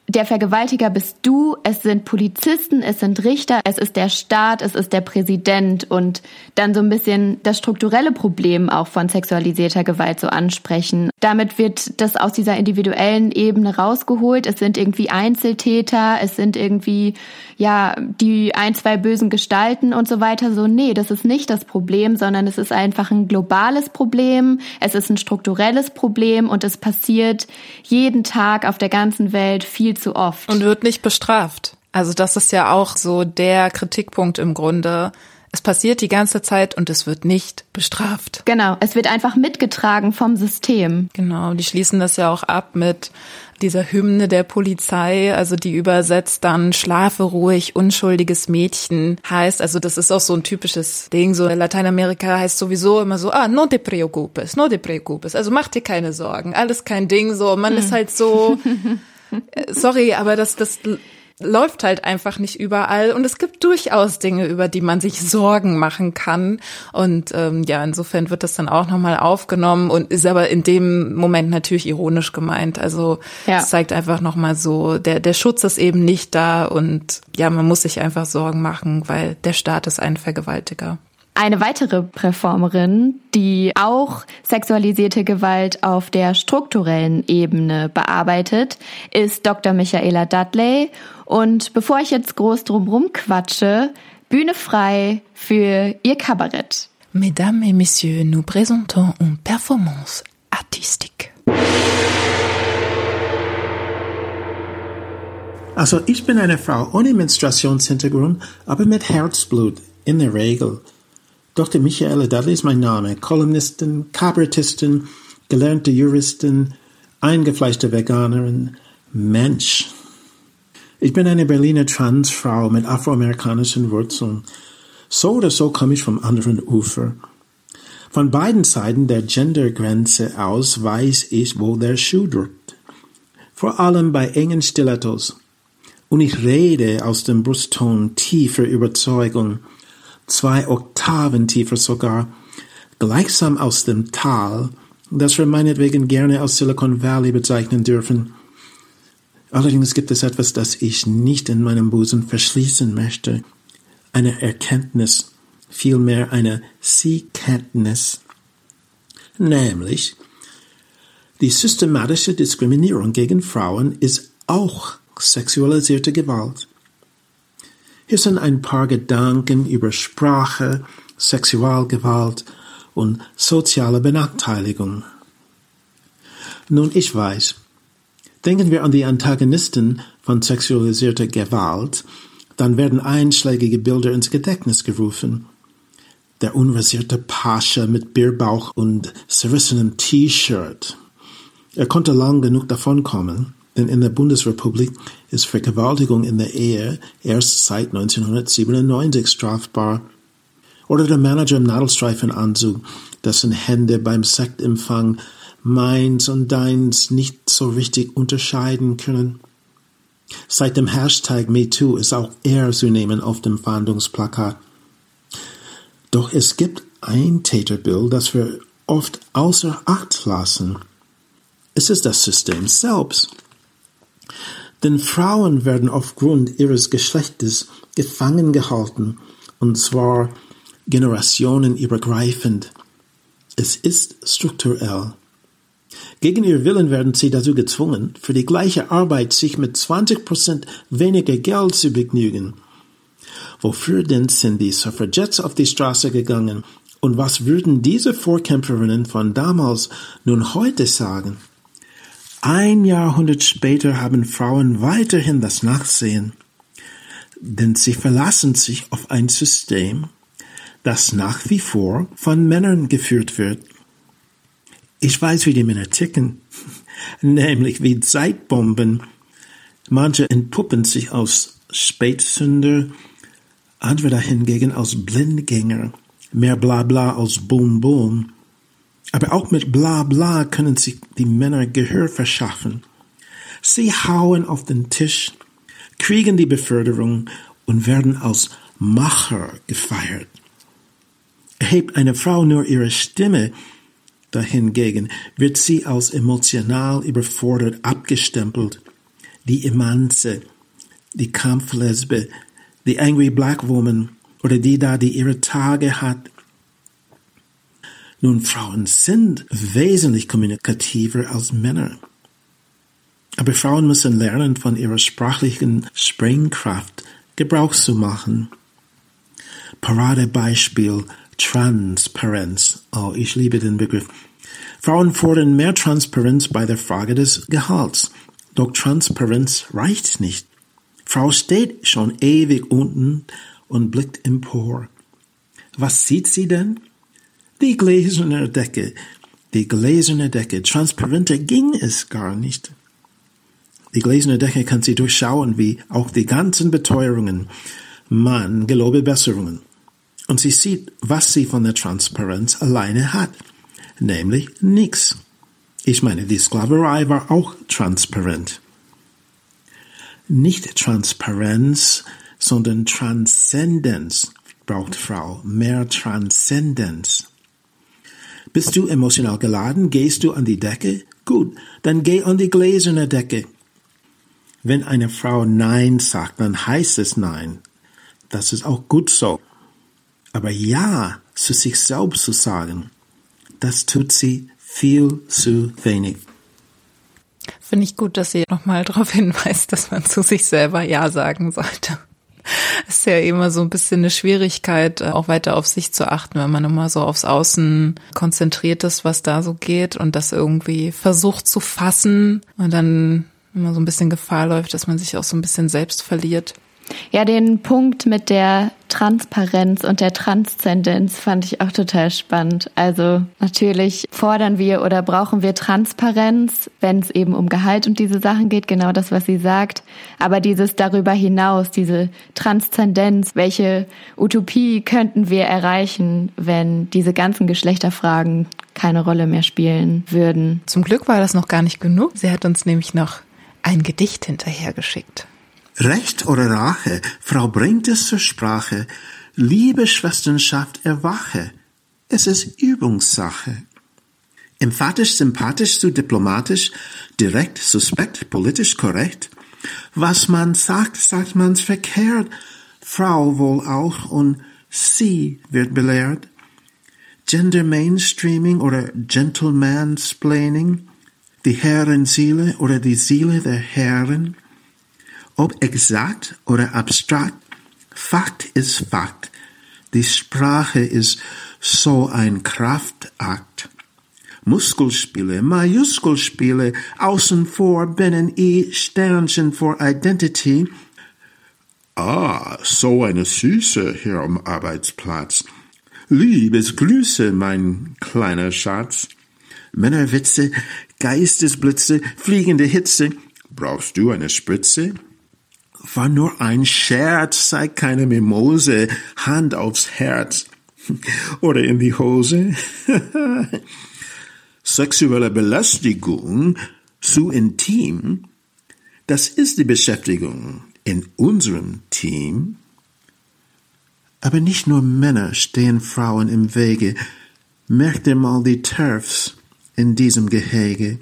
B: der Vergewaltiger bist du, es sind Polizisten, es sind Richter, es ist der Staat, es ist der Präsident und dann so ein bisschen das strukturelle Problem auch von sexualisierter Gewalt so ansprechen. Damit wird das aus dieser individuellen Ebene rausgeholt. Es sind irgendwie Einzeltäter, es sind irgendwie, ja, die ein, zwei bösen Gestalten und so weiter. So, nee, das ist nicht das Problem, sondern es ist einfach ein globales Problem. Es ist ein strukturelles Problem und es passiert jeden Tag auf der ganzen Welt viel zu oft.
D: Und wird nicht bestraft. Also das ist ja auch so der Kritikpunkt im Grunde. Es passiert die ganze Zeit und es wird nicht bestraft.
B: Genau, es wird einfach mitgetragen vom System.
D: Genau, die schließen das ja auch ab mit dieser Hymne der Polizei, also die übersetzt dann schlafe ruhig, unschuldiges Mädchen heißt, also das ist auch so ein typisches Ding, so in Lateinamerika heißt sowieso immer so, ah, no te preocupes, no te preocupes, also mach dir keine Sorgen, alles kein Ding, so, man hm. ist halt so, sorry, aber das, das läuft halt einfach nicht überall und es gibt durchaus Dinge, über die man sich Sorgen machen kann und ähm, ja, insofern wird das dann auch nochmal aufgenommen und ist aber in dem Moment natürlich ironisch gemeint. Also ja. es zeigt einfach nochmal so, der, der Schutz ist eben nicht da und ja, man muss sich einfach Sorgen machen, weil der Staat ist ein Vergewaltiger.
B: Eine weitere Performerin, die auch sexualisierte Gewalt auf der strukturellen Ebene bearbeitet, ist Dr. Michaela Dudley. Und bevor ich jetzt groß drumherum quatsche, Bühne frei für ihr Kabarett.
A: Mesdames et Messieurs, nous présentons une performance artistique.
G: Also ich bin eine Frau ohne Menstruationshintergrund, aber mit Herzblut in der Regel. Dr. Michaela Dudley ist mein Name, Kolumnistin, Kabarettistin, gelernte Juristin, eingefleischte Veganerin, Mensch. Ich bin eine Berliner Transfrau mit afroamerikanischen Wurzeln. So oder so komme ich vom anderen Ufer. Von beiden Seiten der Gendergrenze aus weiß ich, wo der Schuh drückt. Vor allem bei engen Stilettos. Und ich rede aus dem Brustton tiefer Überzeugung, zwei Oktaven tiefer sogar, gleichsam aus dem Tal, das wir meinetwegen gerne als Silicon Valley bezeichnen dürfen. Allerdings gibt es etwas, das ich nicht in meinem Busen verschließen möchte. Eine Erkenntnis, vielmehr eine Sie-Kenntnis. Nämlich, die systematische Diskriminierung gegen Frauen ist auch sexualisierte Gewalt. Hier sind ein paar Gedanken über Sprache, Sexualgewalt und soziale Benachteiligung. Nun, ich weiß, denken wir an die Antagonisten von sexualisierter Gewalt, dann werden einschlägige Bilder ins Gedächtnis gerufen. Der unrasierte Pascha mit Bierbauch und zerrissenem T-Shirt. Er konnte lang genug davonkommen. Denn in der Bundesrepublik ist Vergewaltigung in der Ehe erst seit 1997 strafbar. Oder der Manager im Nadelstreifenanzug, dessen Hände beim Sektempfang meins und deins nicht so richtig unterscheiden können. Seit dem Hashtag MeToo ist auch er zu nehmen auf dem Fahndungsplakat. Doch es gibt ein Täterbild, das wir oft außer Acht lassen. Es ist das System selbst. Denn Frauen werden aufgrund ihres Geschlechtes gefangen gehalten, und zwar generationenübergreifend. Es ist strukturell. Gegen ihr Willen werden sie dazu gezwungen, für die gleiche Arbeit sich mit 20 Prozent weniger Geld zu begnügen. Wofür denn sind die Suffragettes auf die Straße gegangen? Und was würden diese Vorkämpferinnen von damals nun heute sagen? Ein Jahrhundert später haben Frauen weiterhin das Nachsehen, denn sie verlassen sich auf ein System, das nach wie vor von Männern geführt wird. Ich weiß, wie die Männer ticken, nämlich wie Zeitbomben. Manche entpuppen sich aus Spätsünder, andere dahingegen aus Blindgänger, mehr Blabla als Boom Boom. Aber auch mit bla bla können sich die Männer Gehör verschaffen. Sie hauen auf den Tisch, kriegen die Beförderung und werden als Macher gefeiert. Erhebt eine Frau nur ihre Stimme, dahingegen wird sie als emotional überfordert abgestempelt. Die Emanze, die Kampflesbe, die Angry Black Woman oder die da, die ihre Tage hat. Nun, Frauen sind wesentlich kommunikativer als Männer. Aber Frauen müssen lernen, von ihrer sprachlichen Sprengkraft Gebrauch zu machen. Paradebeispiel Transparenz. Oh, ich liebe den Begriff. Frauen fordern mehr Transparenz bei der Frage des Gehalts. Doch Transparenz reicht nicht. Frau steht schon ewig unten und blickt empor. Was sieht sie denn? Die gläserne Decke. Die gläserne Decke. Transparenter ging es gar nicht. Die gläserne Decke kann sie durchschauen, wie auch die ganzen Beteuerungen. Man gelobe Besserungen. Und sie sieht, was sie von der Transparenz alleine hat, nämlich nichts. Ich meine, die Sklaverei war auch transparent. Nicht Transparenz, sondern Transzendenz braucht Frau, mehr Transzendenz. Bist du emotional geladen, gehst du an die Decke? Gut, dann geh an die gläserne Decke. Wenn eine Frau Nein sagt, dann heißt es Nein. Das ist auch gut so. Aber Ja zu sich selbst zu sagen, das tut sie viel zu wenig.
D: Finde ich gut, dass sie nochmal darauf hinweist, dass man zu sich selber Ja sagen sollte. ist ja immer so ein bisschen eine Schwierigkeit, äh, auch weiter auf sich zu achten, wenn man immer so aufs Außen konzentriert ist, was da so geht und das irgendwie versucht zu fassen und dann immer so ein bisschen Gefahr läuft, dass man sich auch so ein bisschen selbst verliert.
B: Ja, den Punkt mit der Transparenz und der Transzendenz fand ich auch total spannend. Also natürlich fordern wir oder brauchen wir Transparenz, wenn es eben um Gehalt und diese Sachen geht, genau das, was sie sagt. Aber dieses darüber hinaus, diese Transzendenz, welche Utopie könnten wir erreichen, wenn diese ganzen Geschlechterfragen keine Rolle mehr spielen würden?
D: Zum Glück war das noch gar nicht genug. Sie hat uns nämlich noch ein Gedicht hinterhergeschickt.
G: Recht oder Rache, Frau bringt es zur Sprache, Liebe Schwesternschaft erwache, es ist Übungssache. Emphatisch, sympathisch zu diplomatisch, direkt, suspekt, politisch korrekt. Was man sagt, sagt man's verkehrt, Frau wohl auch und sie wird belehrt. Gender Mainstreaming oder Gentlemansplaining, die Herrenseele oder die Seele der Herren, ob exakt oder abstrakt, Fakt ist Fakt. Die Sprache ist so ein Kraftakt. Muskelspiele, Majuskelspiele, außen vor, binnen I, Sternchen vor Identity. Ah, so eine Süße hier am Arbeitsplatz. Liebes Grüße, mein kleiner Schatz. Männerwitze, Geistesblitze, fliegende Hitze. Brauchst du eine Spritze? War nur ein Scherz, sei keine Mimose, Hand aufs Herz oder in die Hose. Sexuelle Belästigung zu intim, das ist die Beschäftigung in unserem Team. Aber nicht nur Männer stehen Frauen im Wege. Merkt ihr mal die Turfs in diesem Gehege.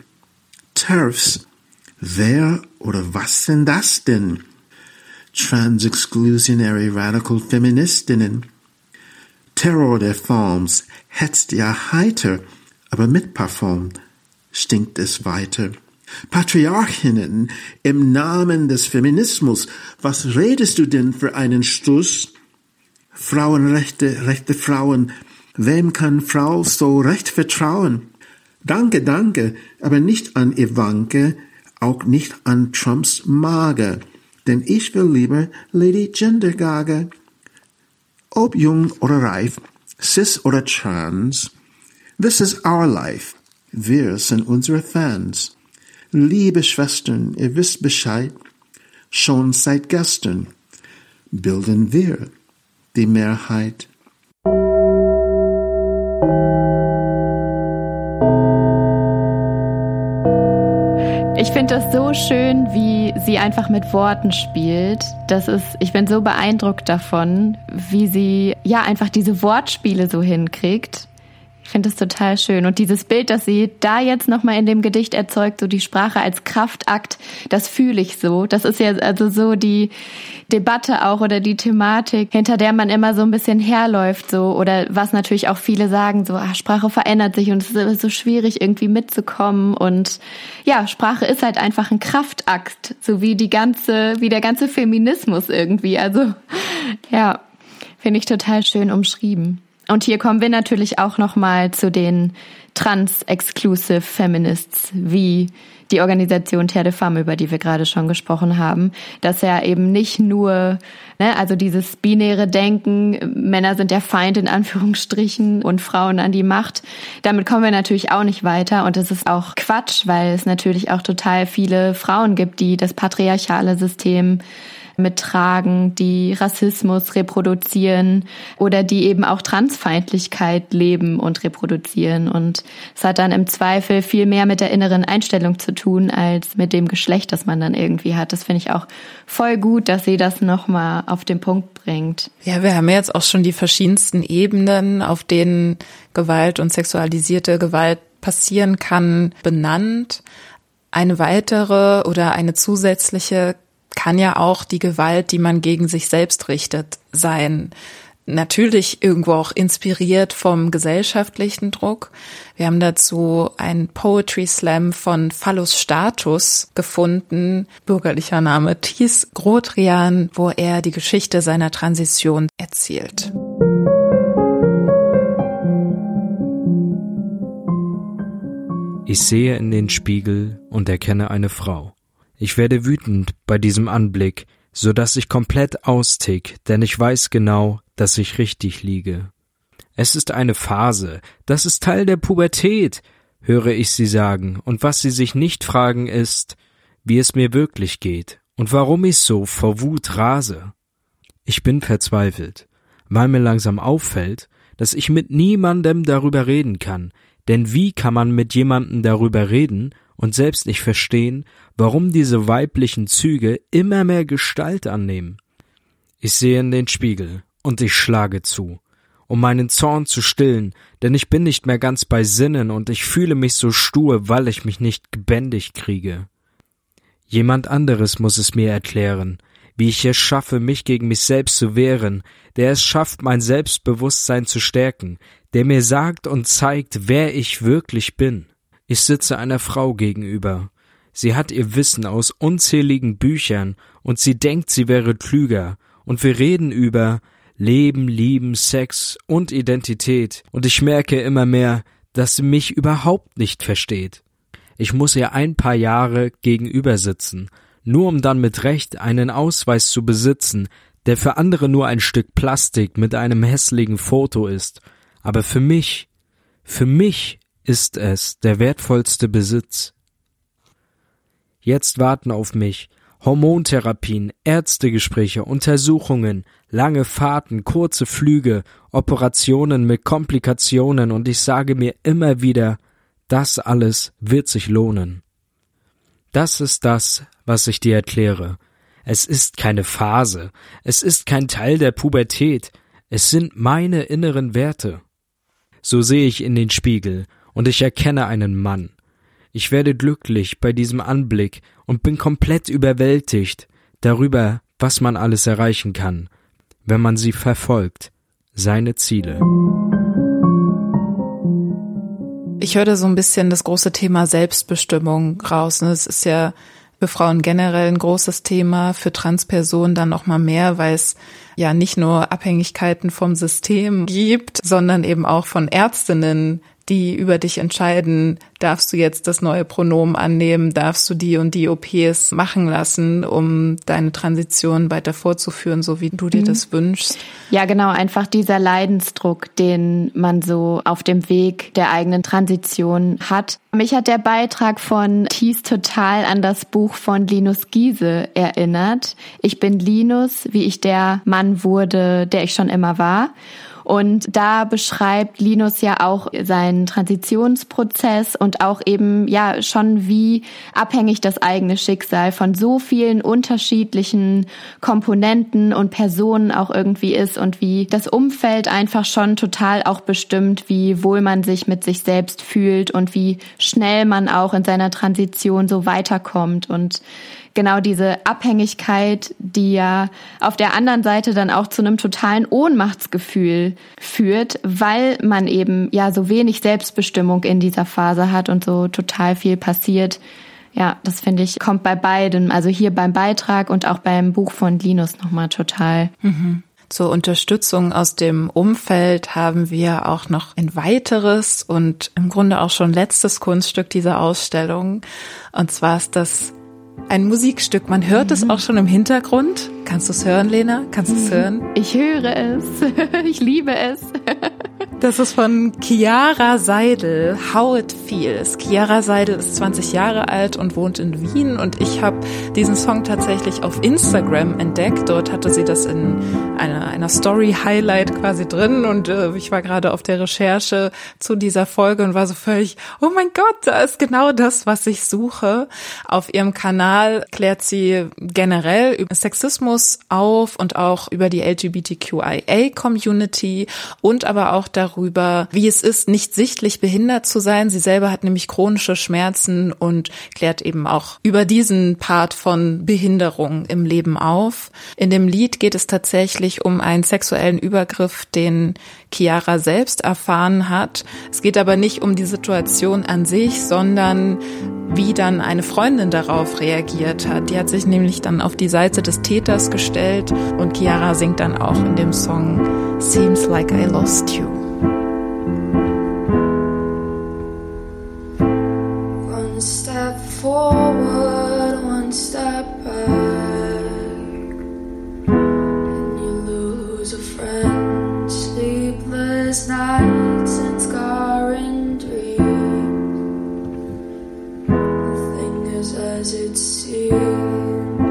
G: Turfs, wer oder was sind das denn? Trans-Exclusionary Radical Feministinnen. Terror der Forms hetzt ja heiter, aber mit Parfum stinkt es weiter. Patriarchinnen im Namen des Feminismus, was redest du denn für einen Stuss? Frauenrechte, rechte Frauen, wem kann Frau so recht vertrauen? Danke, danke, aber nicht an Ivanke, auch nicht an Trumps Mager denn ich will lieber Lady Gendergage. Ob jung oder reif, cis oder trans, this is our life. Wir sind unsere Fans. Liebe Schwestern, ihr wisst Bescheid, schon seit gestern bilden wir die Mehrheit.
B: Ich finde das so schön, wie sie einfach mit Worten spielt. Das ist, ich bin so beeindruckt davon, wie sie ja einfach diese Wortspiele so hinkriegt. Ich finde es total schön. Und dieses Bild, das sie da jetzt nochmal in dem Gedicht erzeugt, so die Sprache als Kraftakt, das fühle ich so. Das ist ja also so die Debatte auch oder die Thematik, hinter der man immer so ein bisschen herläuft, so. Oder was natürlich auch viele sagen, so, ah, Sprache verändert sich und es ist so schwierig irgendwie mitzukommen. Und ja, Sprache ist halt einfach ein Kraftakt, so wie die ganze, wie der ganze Feminismus irgendwie. Also, ja, finde ich total schön umschrieben. Und hier kommen wir natürlich auch noch mal zu den Trans-Exclusive Feminists, wie die Organisation Terre de Femme, über die wir gerade schon gesprochen haben, dass ja eben nicht nur, ne, also dieses binäre Denken, Männer sind der Feind in Anführungsstrichen und Frauen an die Macht, damit kommen wir natürlich auch nicht weiter. Und es ist auch Quatsch, weil es natürlich auch total viele Frauen gibt, die das patriarchale System mittragen, die Rassismus reproduzieren oder die eben auch Transfeindlichkeit leben und reproduzieren. Und es hat dann im Zweifel viel mehr mit der inneren Einstellung zu tun, als mit dem Geschlecht, das man dann irgendwie hat. Das finde ich auch voll gut, dass sie das nochmal auf den Punkt bringt.
D: Ja, wir haben jetzt auch schon die verschiedensten Ebenen, auf denen Gewalt und sexualisierte Gewalt passieren kann, benannt. Eine weitere oder eine zusätzliche kann ja auch die Gewalt, die man gegen sich selbst richtet, sein. Natürlich irgendwo auch inspiriert vom gesellschaftlichen Druck. Wir haben dazu einen Poetry Slam von Phallus Status gefunden, bürgerlicher Name Thies Grotrian, wo er die Geschichte seiner Transition erzählt.
H: Ich sehe in den Spiegel und erkenne eine Frau. Ich werde wütend bei diesem Anblick, so dass ich komplett austick, denn ich weiß genau, dass ich richtig liege. Es ist eine Phase, das ist Teil der Pubertät, höre ich sie sagen, und was sie sich nicht fragen ist, wie es mir wirklich geht und warum ich so vor Wut rase. Ich bin verzweifelt, weil mir langsam auffällt, dass ich mit niemandem darüber reden kann, denn wie kann man mit jemandem darüber reden und selbst nicht verstehen, warum diese weiblichen Züge immer mehr Gestalt annehmen. Ich sehe in den Spiegel und ich schlage zu, um meinen Zorn zu stillen, denn ich bin nicht mehr ganz bei Sinnen und ich fühle mich so stur, weil ich mich nicht gebändigt kriege. Jemand anderes muss es mir erklären, wie ich es schaffe, mich gegen mich selbst zu wehren, der es schafft, mein Selbstbewusstsein zu stärken, der mir sagt und zeigt, wer ich wirklich bin. Ich sitze einer Frau gegenüber. Sie hat ihr Wissen aus unzähligen Büchern und sie denkt, sie wäre klüger. Und wir reden über Leben, Lieben, Sex und Identität. Und ich merke immer mehr, dass sie mich überhaupt nicht versteht. Ich muss ihr ein paar Jahre gegenüber sitzen, nur um dann mit Recht einen Ausweis zu besitzen, der für andere nur ein Stück Plastik mit einem hässlichen Foto ist. Aber für mich, für mich ist es der wertvollste Besitz. Jetzt warten auf mich Hormontherapien, Ärztegespräche, Untersuchungen, lange Fahrten, kurze Flüge, Operationen mit Komplikationen und ich sage mir immer wieder, das alles wird sich lohnen. Das ist das, was ich dir erkläre. Es ist keine Phase, es ist kein Teil der Pubertät, es sind meine inneren Werte. So sehe ich in den Spiegel und ich erkenne einen Mann. Ich werde glücklich bei diesem Anblick und bin komplett überwältigt darüber, was man alles erreichen kann, wenn man sie verfolgt, seine Ziele.
D: Ich höre so ein bisschen das große Thema Selbstbestimmung raus. Und es ist ja für Frauen generell ein großes Thema, für Transpersonen dann noch mal mehr, weil es ja nicht nur Abhängigkeiten vom System gibt, sondern eben auch von Ärztinnen, die über dich entscheiden, darfst du jetzt das neue Pronomen annehmen, darfst du die und die OPs machen lassen, um deine Transition weiter fortzuführen, so wie du dir mhm. das wünschst.
B: Ja, genau, einfach dieser Leidensdruck, den man so auf dem Weg der eigenen Transition hat. Mich hat der Beitrag von Thies total an das Buch von Linus Giese erinnert. Ich bin Linus, wie ich der Mann wurde, der ich schon immer war. Und da beschreibt Linus ja auch seinen Transitionsprozess und auch eben ja schon wie abhängig das eigene Schicksal von so vielen unterschiedlichen Komponenten und Personen auch irgendwie ist und wie das Umfeld einfach schon total auch bestimmt, wie wohl man sich mit sich selbst fühlt und wie schnell man auch in seiner Transition so weiterkommt. Und genau diese Abhängigkeit, die ja auf der anderen Seite dann auch zu einem totalen Ohnmachtsgefühl führt, weil man eben ja so wenig Selbstbestimmung in dieser Phase hat und so total viel passiert. Ja, das finde ich, kommt bei beiden, also hier beim Beitrag und auch beim Buch von Linus nochmal total.
D: Mhm. Zur Unterstützung aus dem Umfeld haben wir auch noch ein weiteres und im Grunde auch schon letztes Kunststück dieser Ausstellung. Und zwar ist das ein Musikstück. Man hört es auch schon im Hintergrund. Kannst du es hören, Lena? Kannst du es hören?
B: Ich höre es. Ich liebe es.
D: Das ist von Chiara Seidel, How It Feels. Chiara Seidel ist 20 Jahre alt und wohnt in Wien und ich habe diesen Song tatsächlich auf Instagram entdeckt. Dort hatte sie das in einer, einer Story-Highlight quasi drin und äh, ich war gerade auf der Recherche zu dieser Folge und war so völlig, oh mein Gott, da ist genau das, was ich suche. Auf ihrem Kanal klärt sie generell über Sexismus auf und auch über die LGBTQIA-Community und aber auch darüber, wie es ist, nicht sichtlich behindert zu sein. Sie selber hat nämlich chronische Schmerzen und klärt eben auch über diesen Part von Behinderung im Leben auf. In dem Lied geht es tatsächlich um einen sexuellen Übergriff, den Chiara selbst erfahren hat. Es geht aber nicht um die Situation an sich, sondern wie dann eine Freundin darauf reagiert hat. Die hat sich nämlich dann auf die Seite des Täters gestellt und Chiara singt dann auch in dem Song Seems Like I Lost You.
I: Is as it seems.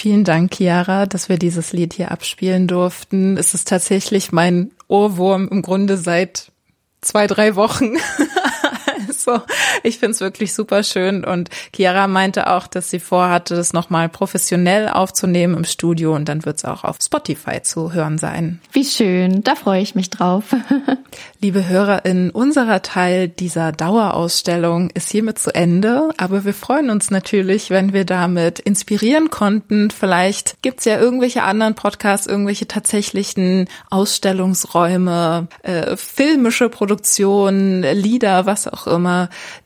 D: Vielen Dank, Chiara, dass wir dieses Lied hier abspielen durften. Es ist tatsächlich mein Ohrwurm im Grunde seit zwei, drei Wochen. also ich finde es wirklich super schön. Und Chiara meinte auch, dass sie vorhatte, das nochmal professionell aufzunehmen im Studio und dann wird es auch auf Spotify zu hören sein.
B: Wie schön, da freue ich mich drauf.
D: Liebe HörerInnen, unserer Teil dieser Dauerausstellung ist hiermit zu Ende, aber wir freuen uns natürlich, wenn wir damit inspirieren konnten. Vielleicht gibt's ja irgendwelche anderen Podcasts, irgendwelche tatsächlichen Ausstellungsräume, äh, filmische Produktionen, Lieder, was auch immer,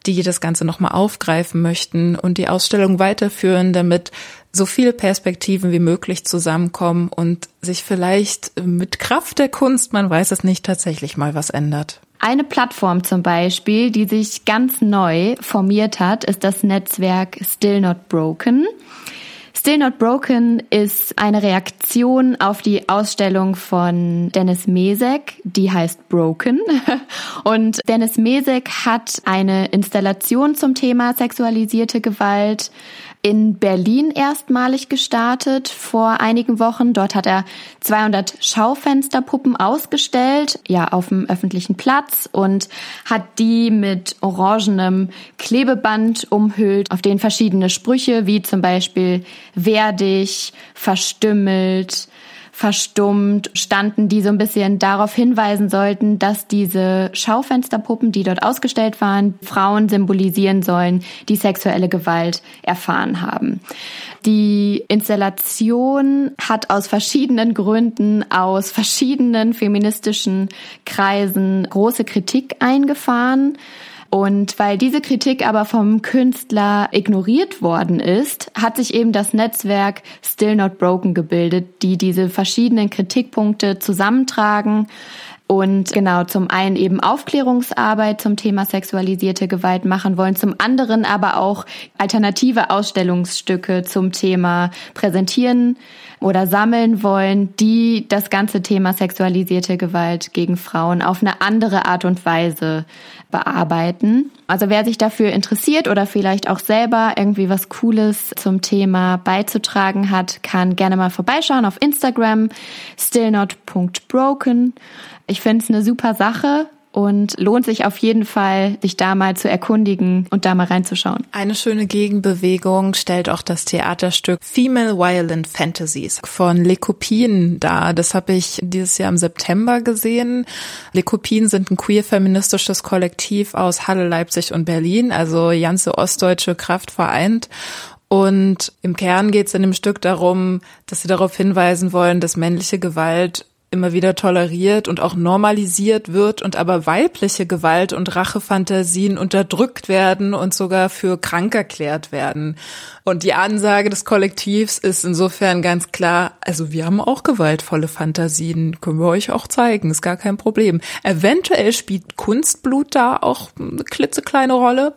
D: die das Ganze nochmal aufgreifen möchten und die Ausstellung weiterführen, damit so viele Perspektiven wie möglich zusammenkommen und sich vielleicht mit Kraft der Kunst, man weiß es nicht, tatsächlich mal was ändert.
B: Eine Plattform zum Beispiel, die sich ganz neu formiert hat, ist das Netzwerk Still Not Broken. Still Not Broken ist eine Reaktion auf die Ausstellung von Dennis Mesek, die heißt Broken. Und Dennis Mesek hat eine Installation zum Thema sexualisierte Gewalt in Berlin erstmalig gestartet vor einigen Wochen. Dort hat er 200 Schaufensterpuppen ausgestellt, ja, auf dem öffentlichen Platz und hat die mit orangenem Klebeband umhüllt, auf denen verschiedene Sprüche wie zum Beispiel wehr dich, verstümmelt, verstummt standen, die so ein bisschen darauf hinweisen sollten, dass diese Schaufensterpuppen, die dort ausgestellt waren, Frauen symbolisieren sollen, die sexuelle Gewalt erfahren haben. Die Installation hat aus verschiedenen Gründen, aus verschiedenen feministischen Kreisen große Kritik eingefahren. Und weil diese Kritik aber vom Künstler ignoriert worden ist, hat sich eben das Netzwerk Still Not Broken gebildet, die diese verschiedenen Kritikpunkte zusammentragen und genau zum einen eben Aufklärungsarbeit zum Thema sexualisierte Gewalt machen wollen, zum anderen aber auch alternative Ausstellungsstücke zum Thema präsentieren oder sammeln wollen, die das ganze Thema sexualisierte Gewalt gegen Frauen auf eine andere Art und Weise bearbeiten. Also wer sich dafür interessiert oder vielleicht auch selber irgendwie was Cooles zum Thema beizutragen hat, kann gerne mal vorbeischauen auf Instagram stillnot.broken. Ich finde es eine super Sache und lohnt sich auf jeden Fall, sich da mal zu erkundigen und da mal reinzuschauen.
D: Eine schöne Gegenbewegung stellt auch das Theaterstück Female Violent Fantasies von Le Copine dar. Das habe ich dieses Jahr im September gesehen. Le Copine sind ein queer-feministisches Kollektiv aus Halle, Leipzig und Berlin, also ganze ostdeutsche Kraft vereint. Und im Kern geht es in dem Stück darum, dass sie darauf hinweisen wollen, dass männliche Gewalt immer wieder toleriert und auch normalisiert wird und aber weibliche Gewalt und Rachefantasien unterdrückt werden und sogar für krank erklärt werden. Und die Ansage des Kollektivs ist insofern ganz klar, also wir haben auch gewaltvolle Fantasien, können wir euch auch zeigen, ist gar kein Problem. Eventuell spielt Kunstblut da auch eine klitzekleine Rolle,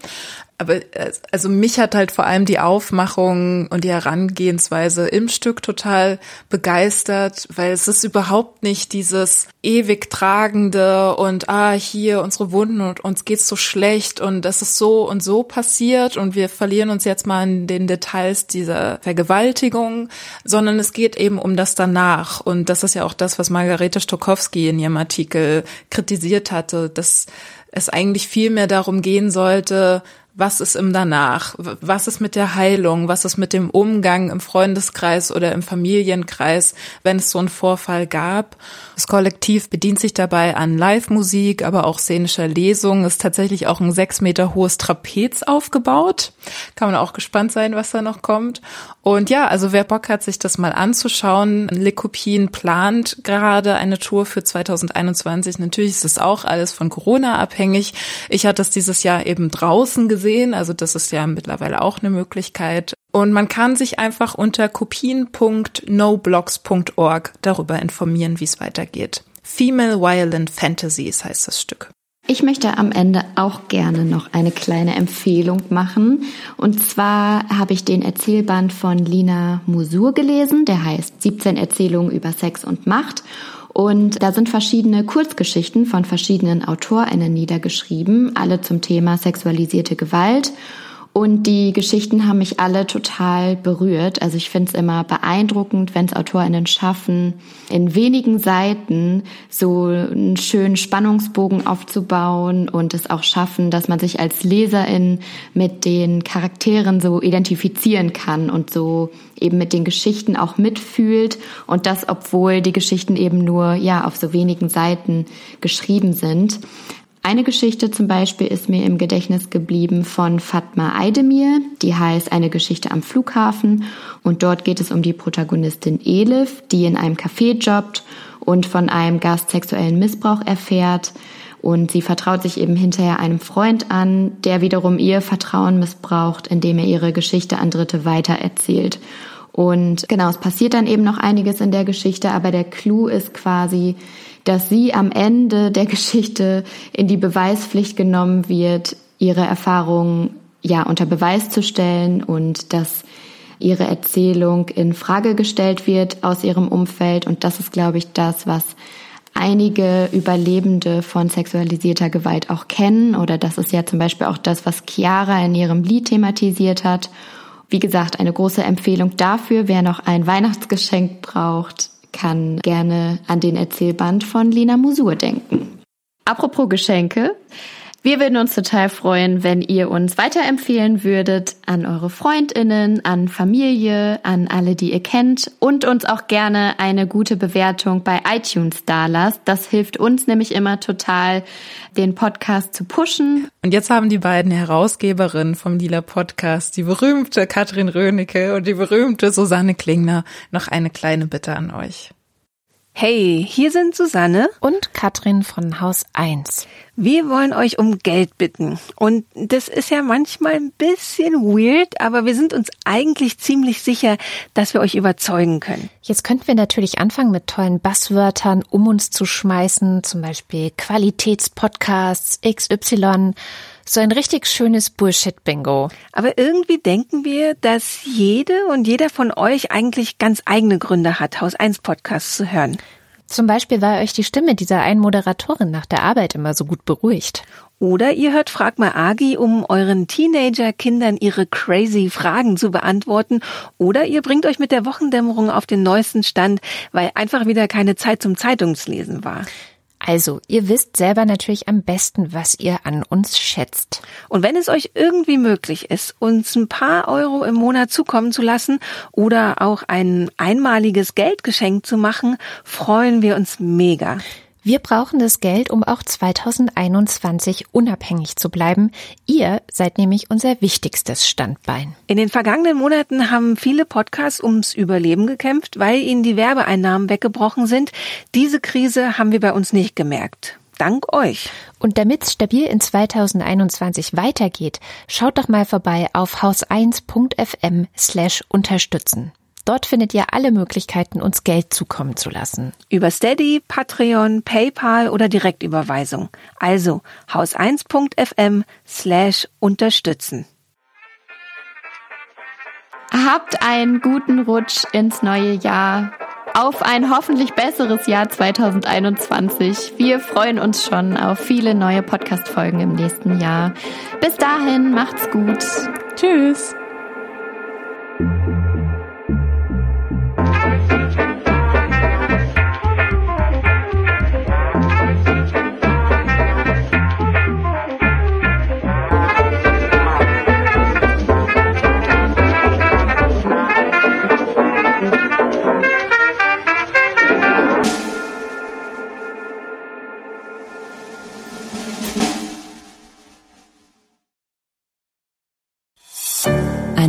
D: Aber äh, also mich hat halt vor allem die Aufmachung und die Herangehensweise im Stück total begeistert, weil es ist überhaupt nicht dieses ewig tragende und ah hier unsere Wunden und uns geht's so schlecht und das ist so und so passiert und wir verlieren uns jetzt mal in den Details dieser Vergewaltigung, sondern es geht eben um das danach. Und das ist ja auch das, was Margarete Stokowski in ihrem Artikel kritisiert hatte, dass es eigentlich viel mehr darum gehen sollte, was ist im Danach? Was ist mit der Heilung? Was ist mit dem Umgang im Freundeskreis oder im Familienkreis, wenn es so einen Vorfall gab? Das Kollektiv bedient sich dabei an Live-Musik, aber auch szenischer Lesung. Ist tatsächlich auch ein sechs Meter hohes Trapez aufgebaut. Kann man auch gespannt sein, was da noch kommt. Und ja, also wer Bock hat, sich das mal anzuschauen, Lekopin plant gerade eine Tour für 2021. Natürlich ist es auch alles von Corona abhängig. Ich hatte es dieses Jahr eben draußen gesehen sehen. Also das ist ja mittlerweile auch eine Möglichkeit. Und man kann sich einfach unter kopien.noblogs.org darüber informieren, wie es weitergeht. Female Violent Fantasies heißt das Stück.
B: Ich möchte am Ende auch gerne noch eine kleine Empfehlung machen. Und zwar habe ich den Erzählband von Lina Musur gelesen, der heißt 17 Erzählungen über Sex und Macht. Und da sind verschiedene Kurzgeschichten von verschiedenen AutorInnen niedergeschrieben, alle zum Thema sexualisierte Gewalt. Und die Geschichten haben mich alle total berührt. Also ich finde es immer beeindruckend, wenn es AutorInnen schaffen, in wenigen Seiten so einen schönen Spannungsbogen aufzubauen und es auch schaffen, dass man sich als Leserin mit den Charakteren so identifizieren kann und so eben mit den Geschichten auch mitfühlt und das, obwohl die Geschichten eben nur, ja, auf so wenigen Seiten geschrieben sind. Eine Geschichte zum Beispiel ist mir im Gedächtnis geblieben von Fatma Aydemir, die heißt Eine Geschichte am Flughafen. Und dort geht es um die Protagonistin Elif, die in einem Café jobbt und von einem Gast sexuellen Missbrauch erfährt. Und sie vertraut sich eben hinterher einem Freund an, der wiederum ihr Vertrauen missbraucht, indem er ihre Geschichte an Dritte weitererzählt. Und genau, es passiert dann eben noch einiges in der Geschichte, aber der Clou ist quasi, dass sie am Ende der Geschichte in die Beweispflicht genommen wird, ihre Erfahrungen ja unter Beweis zu stellen und dass ihre Erzählung in Frage gestellt wird aus ihrem Umfeld und das ist glaube ich das, was einige Überlebende von sexualisierter Gewalt auch kennen oder das ist ja zum Beispiel auch das, was Chiara in ihrem Lied thematisiert hat. Wie gesagt, eine große Empfehlung dafür, wer noch ein Weihnachtsgeschenk braucht, kann gerne an den Erzählband von Lina Musur denken. Apropos Geschenke. Wir würden uns total freuen, wenn ihr uns weiterempfehlen würdet an eure Freundinnen, an Familie, an alle, die ihr kennt und uns auch gerne eine gute Bewertung bei iTunes dalasst. Das hilft uns nämlich immer total, den Podcast zu pushen.
D: Und jetzt haben die beiden Herausgeberinnen vom Lila Podcast, die berühmte Katrin Rönecke und die berühmte Susanne Klingner, noch eine kleine Bitte an euch.
C: Hey, hier sind Susanne
A: und Katrin von Haus 1.
C: Wir wollen euch um Geld bitten. Und das ist ja manchmal ein bisschen weird, aber wir sind uns eigentlich ziemlich sicher, dass wir euch überzeugen können.
A: Jetzt könnten wir natürlich anfangen mit tollen Basswörtern, um uns zu schmeißen, zum Beispiel Qualitätspodcasts, XY. So ein richtig schönes Bullshit-Bingo.
C: Aber irgendwie denken wir, dass jede und jeder von euch eigentlich ganz eigene Gründe hat, Haus 1 Podcasts zu hören.
A: Zum Beispiel, weil euch die Stimme dieser einen Moderatorin nach der Arbeit immer so gut beruhigt.
C: Oder ihr hört Frag mal Agi, um euren Teenager-Kindern ihre crazy Fragen zu beantworten. Oder ihr bringt euch mit der Wochendämmerung auf den neuesten Stand, weil einfach wieder keine Zeit zum Zeitungslesen war.
A: Also, ihr wisst selber natürlich am besten, was ihr an uns schätzt.
C: Und wenn es euch irgendwie möglich ist, uns ein paar Euro im Monat zukommen zu lassen oder auch ein einmaliges Geldgeschenk zu machen, freuen wir uns mega.
A: Wir brauchen das Geld, um auch 2021 unabhängig zu bleiben. Ihr seid nämlich unser wichtigstes Standbein.
C: In den vergangenen Monaten haben viele Podcasts ums Überleben gekämpft, weil ihnen die Werbeeinnahmen weggebrochen sind. Diese Krise haben wir bei uns nicht gemerkt. Dank euch.
A: Und damit es stabil in 2021 weitergeht, schaut doch mal vorbei auf haus1.fm slash unterstützen. Dort findet ihr alle Möglichkeiten, uns Geld zukommen zu lassen.
C: Über Steady, Patreon, PayPal oder Direktüberweisung. Also haus1.fm slash unterstützen.
B: Habt einen guten Rutsch ins neue Jahr. Auf ein hoffentlich besseres Jahr 2021. Wir freuen uns schon auf viele neue Podcast-Folgen im nächsten Jahr. Bis dahin, macht's gut.
D: Tschüss.